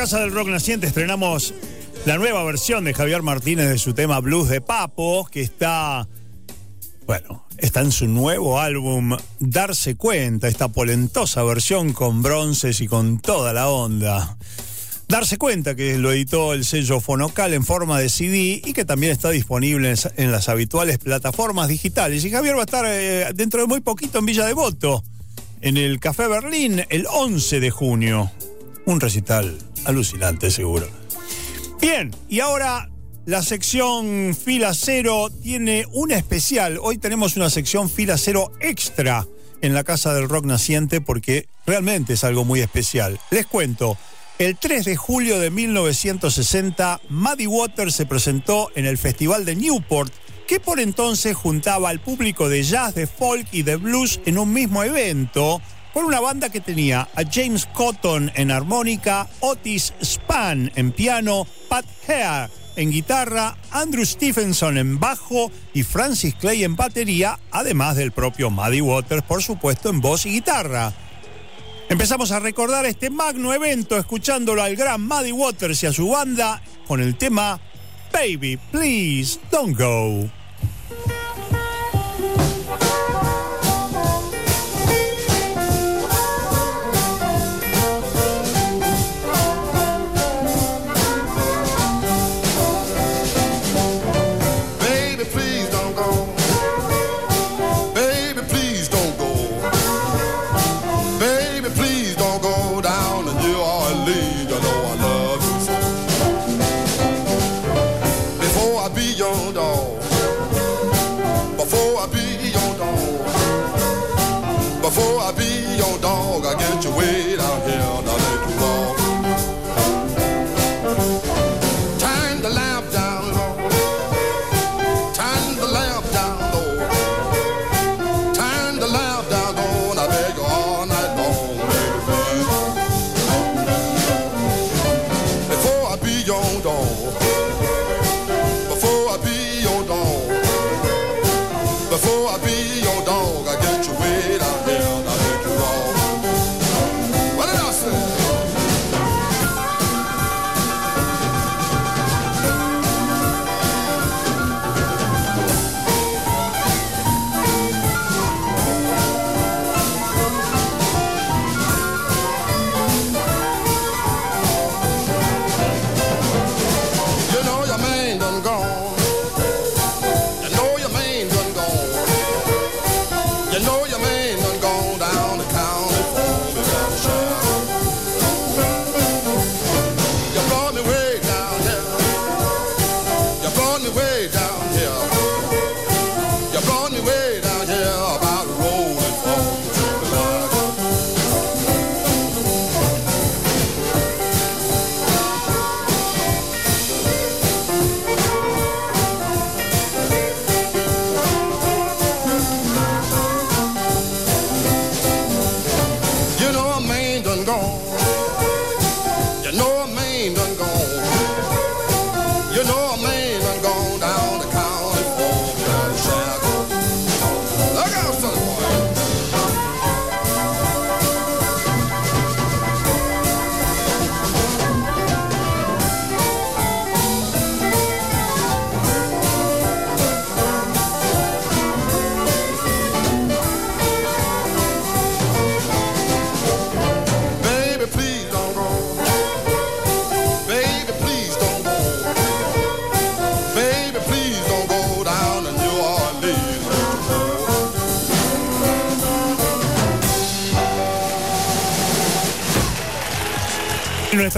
Casa del Rock Naciente estrenamos la nueva versión de Javier Martínez de su tema Blues de Papo, que está, bueno, está en su nuevo álbum Darse Cuenta, esta polentosa versión con bronces y con toda la onda. Darse cuenta que lo editó el sello Fonocal en forma de CD y que también está disponible en, las habituales plataformas digitales. Y Javier va a estar eh, dentro de muy poquito en Villa Devoto, en el Café Berlín, el 11 de junio. Un recital alucinante, seguro. Bien, y ahora la sección fila cero tiene un especial. Hoy tenemos una sección fila cero extra en la Casa del Rock Naciente porque realmente es algo muy especial. Les cuento. El 3 de julio de 1960, Muddy Waters se presentó en el Festival de Newport, que por entonces juntaba al público de jazz, de folk y de blues en un mismo evento, con una banda que tenía a James Cotton en armónica, Otis Spann en piano, Pat Hare en guitarra, Andrew Stephenson en bajo y Francis Clay en batería, además del propio Muddy Waters, por supuesto, en voz y guitarra. Empezamos a recordar este magno evento escuchándolo al gran Muddy Waters y a su banda con el tema Baby, Please Don't Go.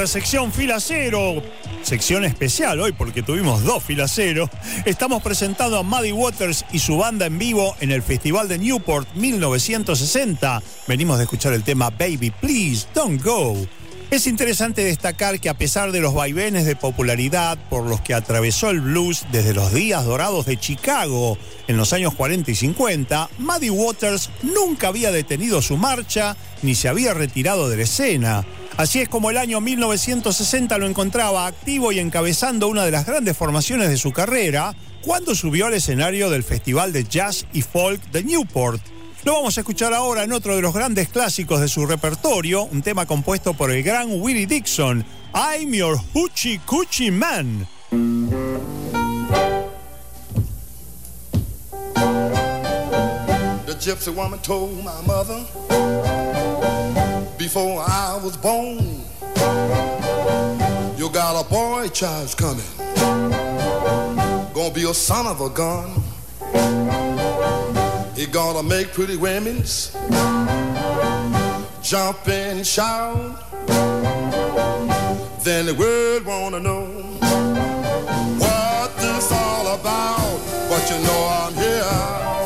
Sección Fila Cero, sección especial hoy porque tuvimos dos Fila Cero, estamos presentando a Muddy Waters y su banda en vivo en el Festival de Newport 1960. Venimos de escuchar el tema Baby Please Don't Go. Es interesante destacar que a pesar de los vaivenes de popularidad por los que atravesó el blues desde los días dorados de Chicago en los años 40 y 50, Muddy Waters nunca había detenido su marcha ni se había retirado de la escena. Así es como el año 1960 lo encontraba activo y encabezando una de las grandes formaciones de su carrera cuando subió al escenario del Festival de Jazz y Folk de Newport. Lo vamos a escuchar ahora en otro de los grandes clásicos de su repertorio, un tema compuesto por el gran Willie Dixon, I'm Your Hoochie Coochie Man. The gypsy woman told my mother before I was born, you got a boy child coming. Gonna be a son of a gun. He gonna make pretty women's jump and shout. Then the world wanna know what this all about. But you know I'm here.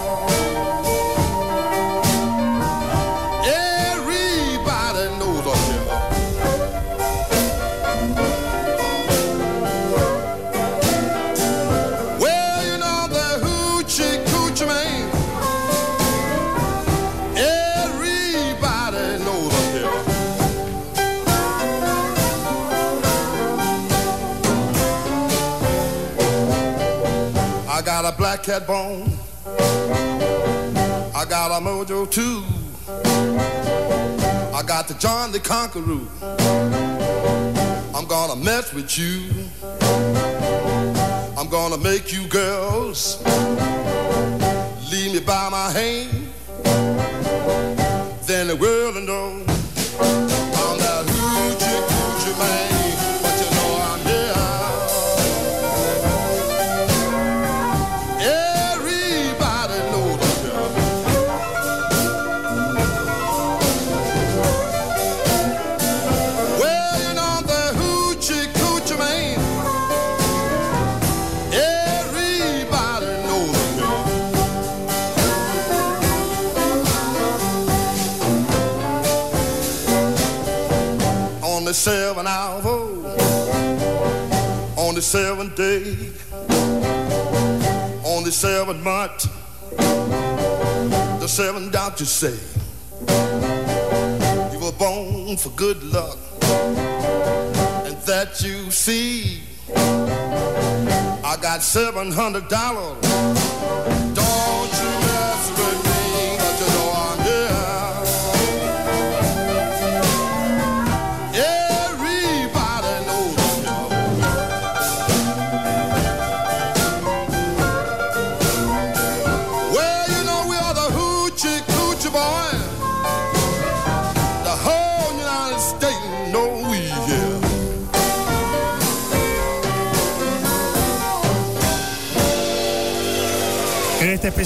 Cat bone. I got a mojo too. I got the John the Conqueror. I'm gonna mess with you. I'm gonna make you girls leave me by my hand. Then the world will know on the seventh hour, on the seventh day, on the seventh month, the seven doctors say you were born for good luck, and that you see, I got seven hundred dollars.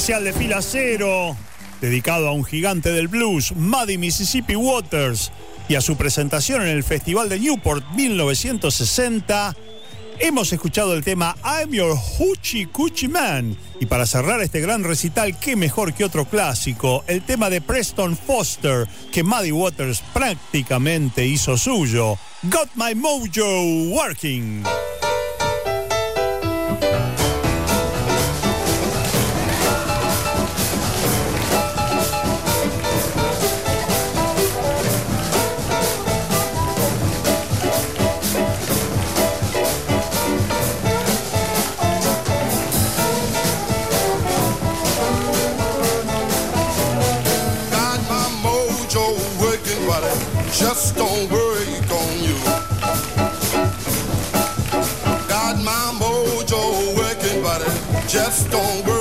Especial de fila cero, dedicado a un gigante del blues, Muddy Mississippi Waters, y a su presentación en el Festival de Newport 1960, hemos escuchado el tema I'm Your Hoochie Coochie Man. Y para cerrar este gran recital, qué mejor que otro clásico, el tema de Preston Foster, que Muddy Waters prácticamente hizo suyo, Got My Mojo Working. Just don't work on you. Got my mojo working, but it just don't work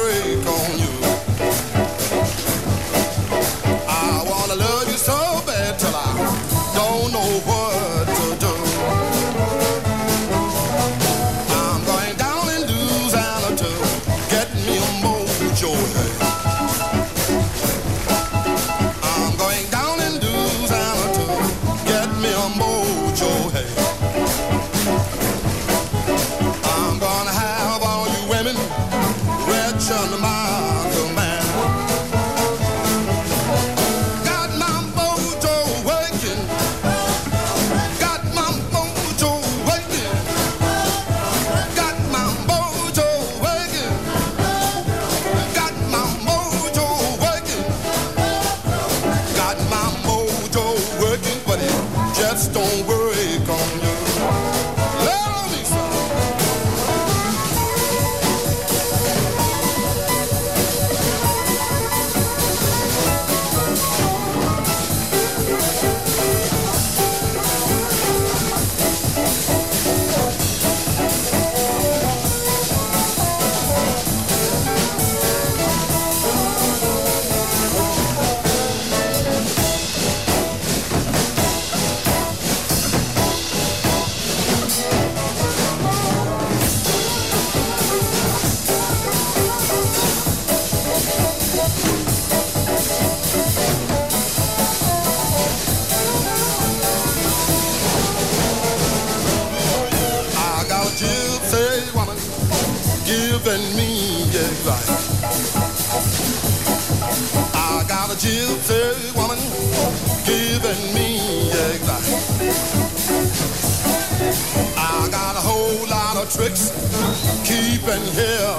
keeping here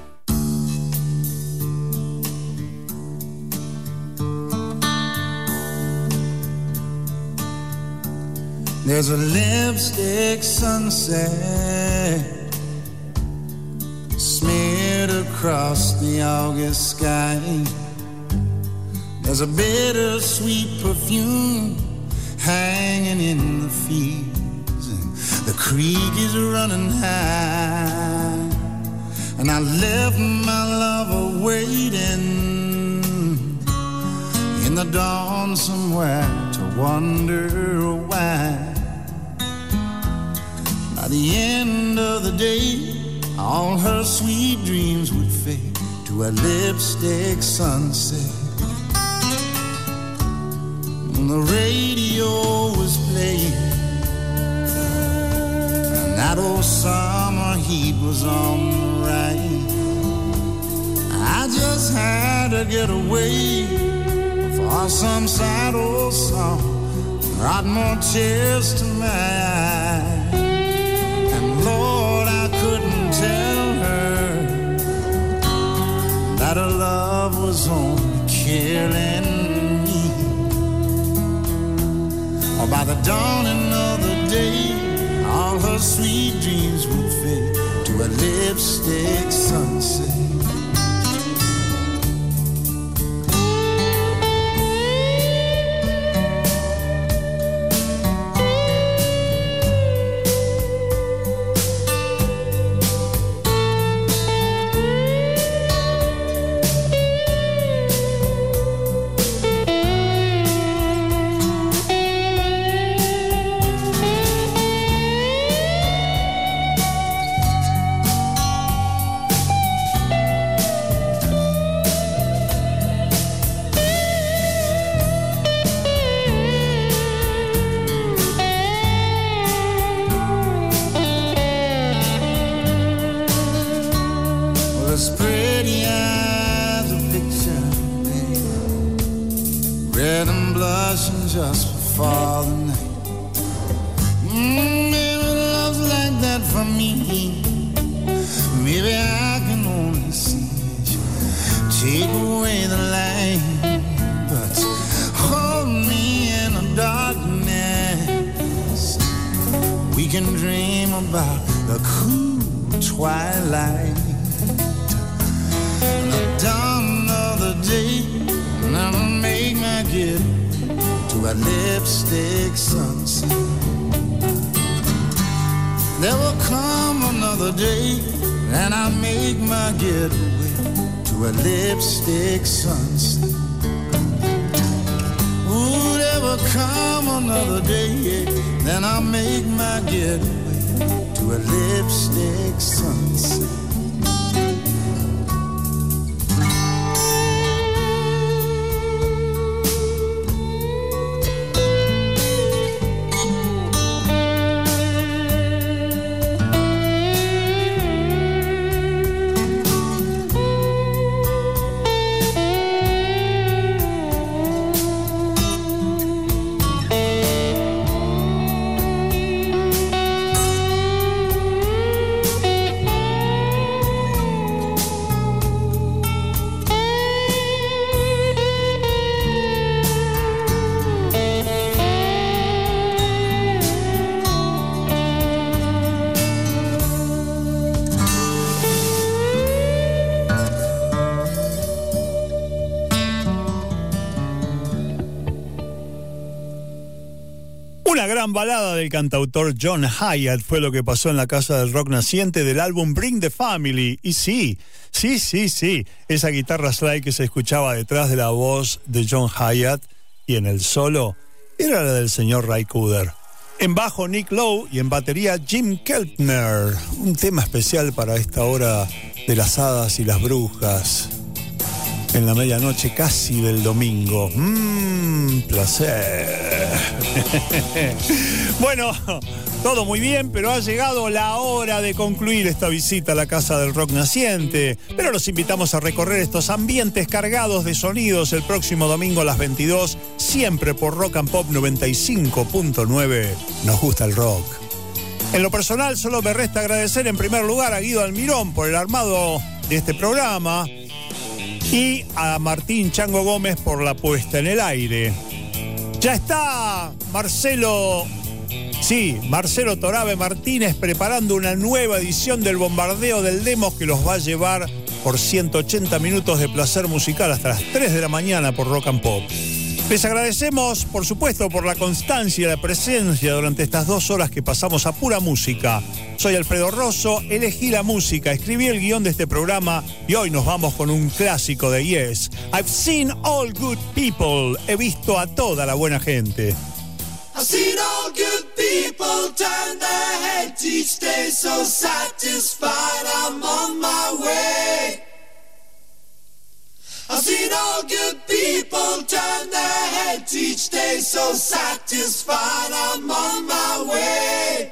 There's a lipstick sunset smeared across the August sky. There's a bittersweet perfume hanging in the fields, and the creek is running high. And I left my lover waiting in the dawn somewhere to wonder why. The end of the day, all her sweet dreams would fade to a lipstick sunset. And the radio was playing, and that old summer heat was on the rise. I just had to get away for some sad old song brought more tears to my love was only killing me. Or by the dawning of the day, all her sweet dreams would fade to a lipstick sunset. Gran balada del cantautor John Hyatt fue lo que pasó en la casa del rock naciente del álbum Bring the Family. Y sí, sí, sí, sí, esa guitarra slide que se escuchaba detrás de la voz de John Hyatt y en el solo era la del señor Ray Cooder. En bajo Nick Lowe y en batería Jim Keltner. Un tema especial para esta hora de las hadas y las brujas. En la medianoche casi del domingo. Mmm, placer. bueno, todo muy bien, pero ha llegado la hora de concluir esta visita a la Casa del Rock Naciente. Pero los invitamos a recorrer estos ambientes cargados de sonidos el próximo domingo a las 22, siempre por Rock and Pop 95.9. Nos gusta el rock. En lo personal, solo me resta agradecer en primer lugar a Guido Almirón por el armado de este programa y a Martín Chango Gómez por la puesta en el aire. Ya está Marcelo, sí, Marcelo Torabe Martínez preparando una nueva edición del bombardeo del Demos que los va a llevar por 180 minutos de placer musical hasta las 3 de la mañana por Rock and Pop. Les agradecemos, por supuesto, por la constancia y la presencia durante estas dos horas que pasamos a pura música. Soy Alfredo Rosso, elegí la música, escribí el guion de este programa y hoy nos vamos con un clásico de Yes. I've seen all good people. He visto a toda la buena gente. I've seen all good people turn their heads each day so satisfied I'm on my way. I've seen all good people turn their heads each day so satisfied I'm on my way.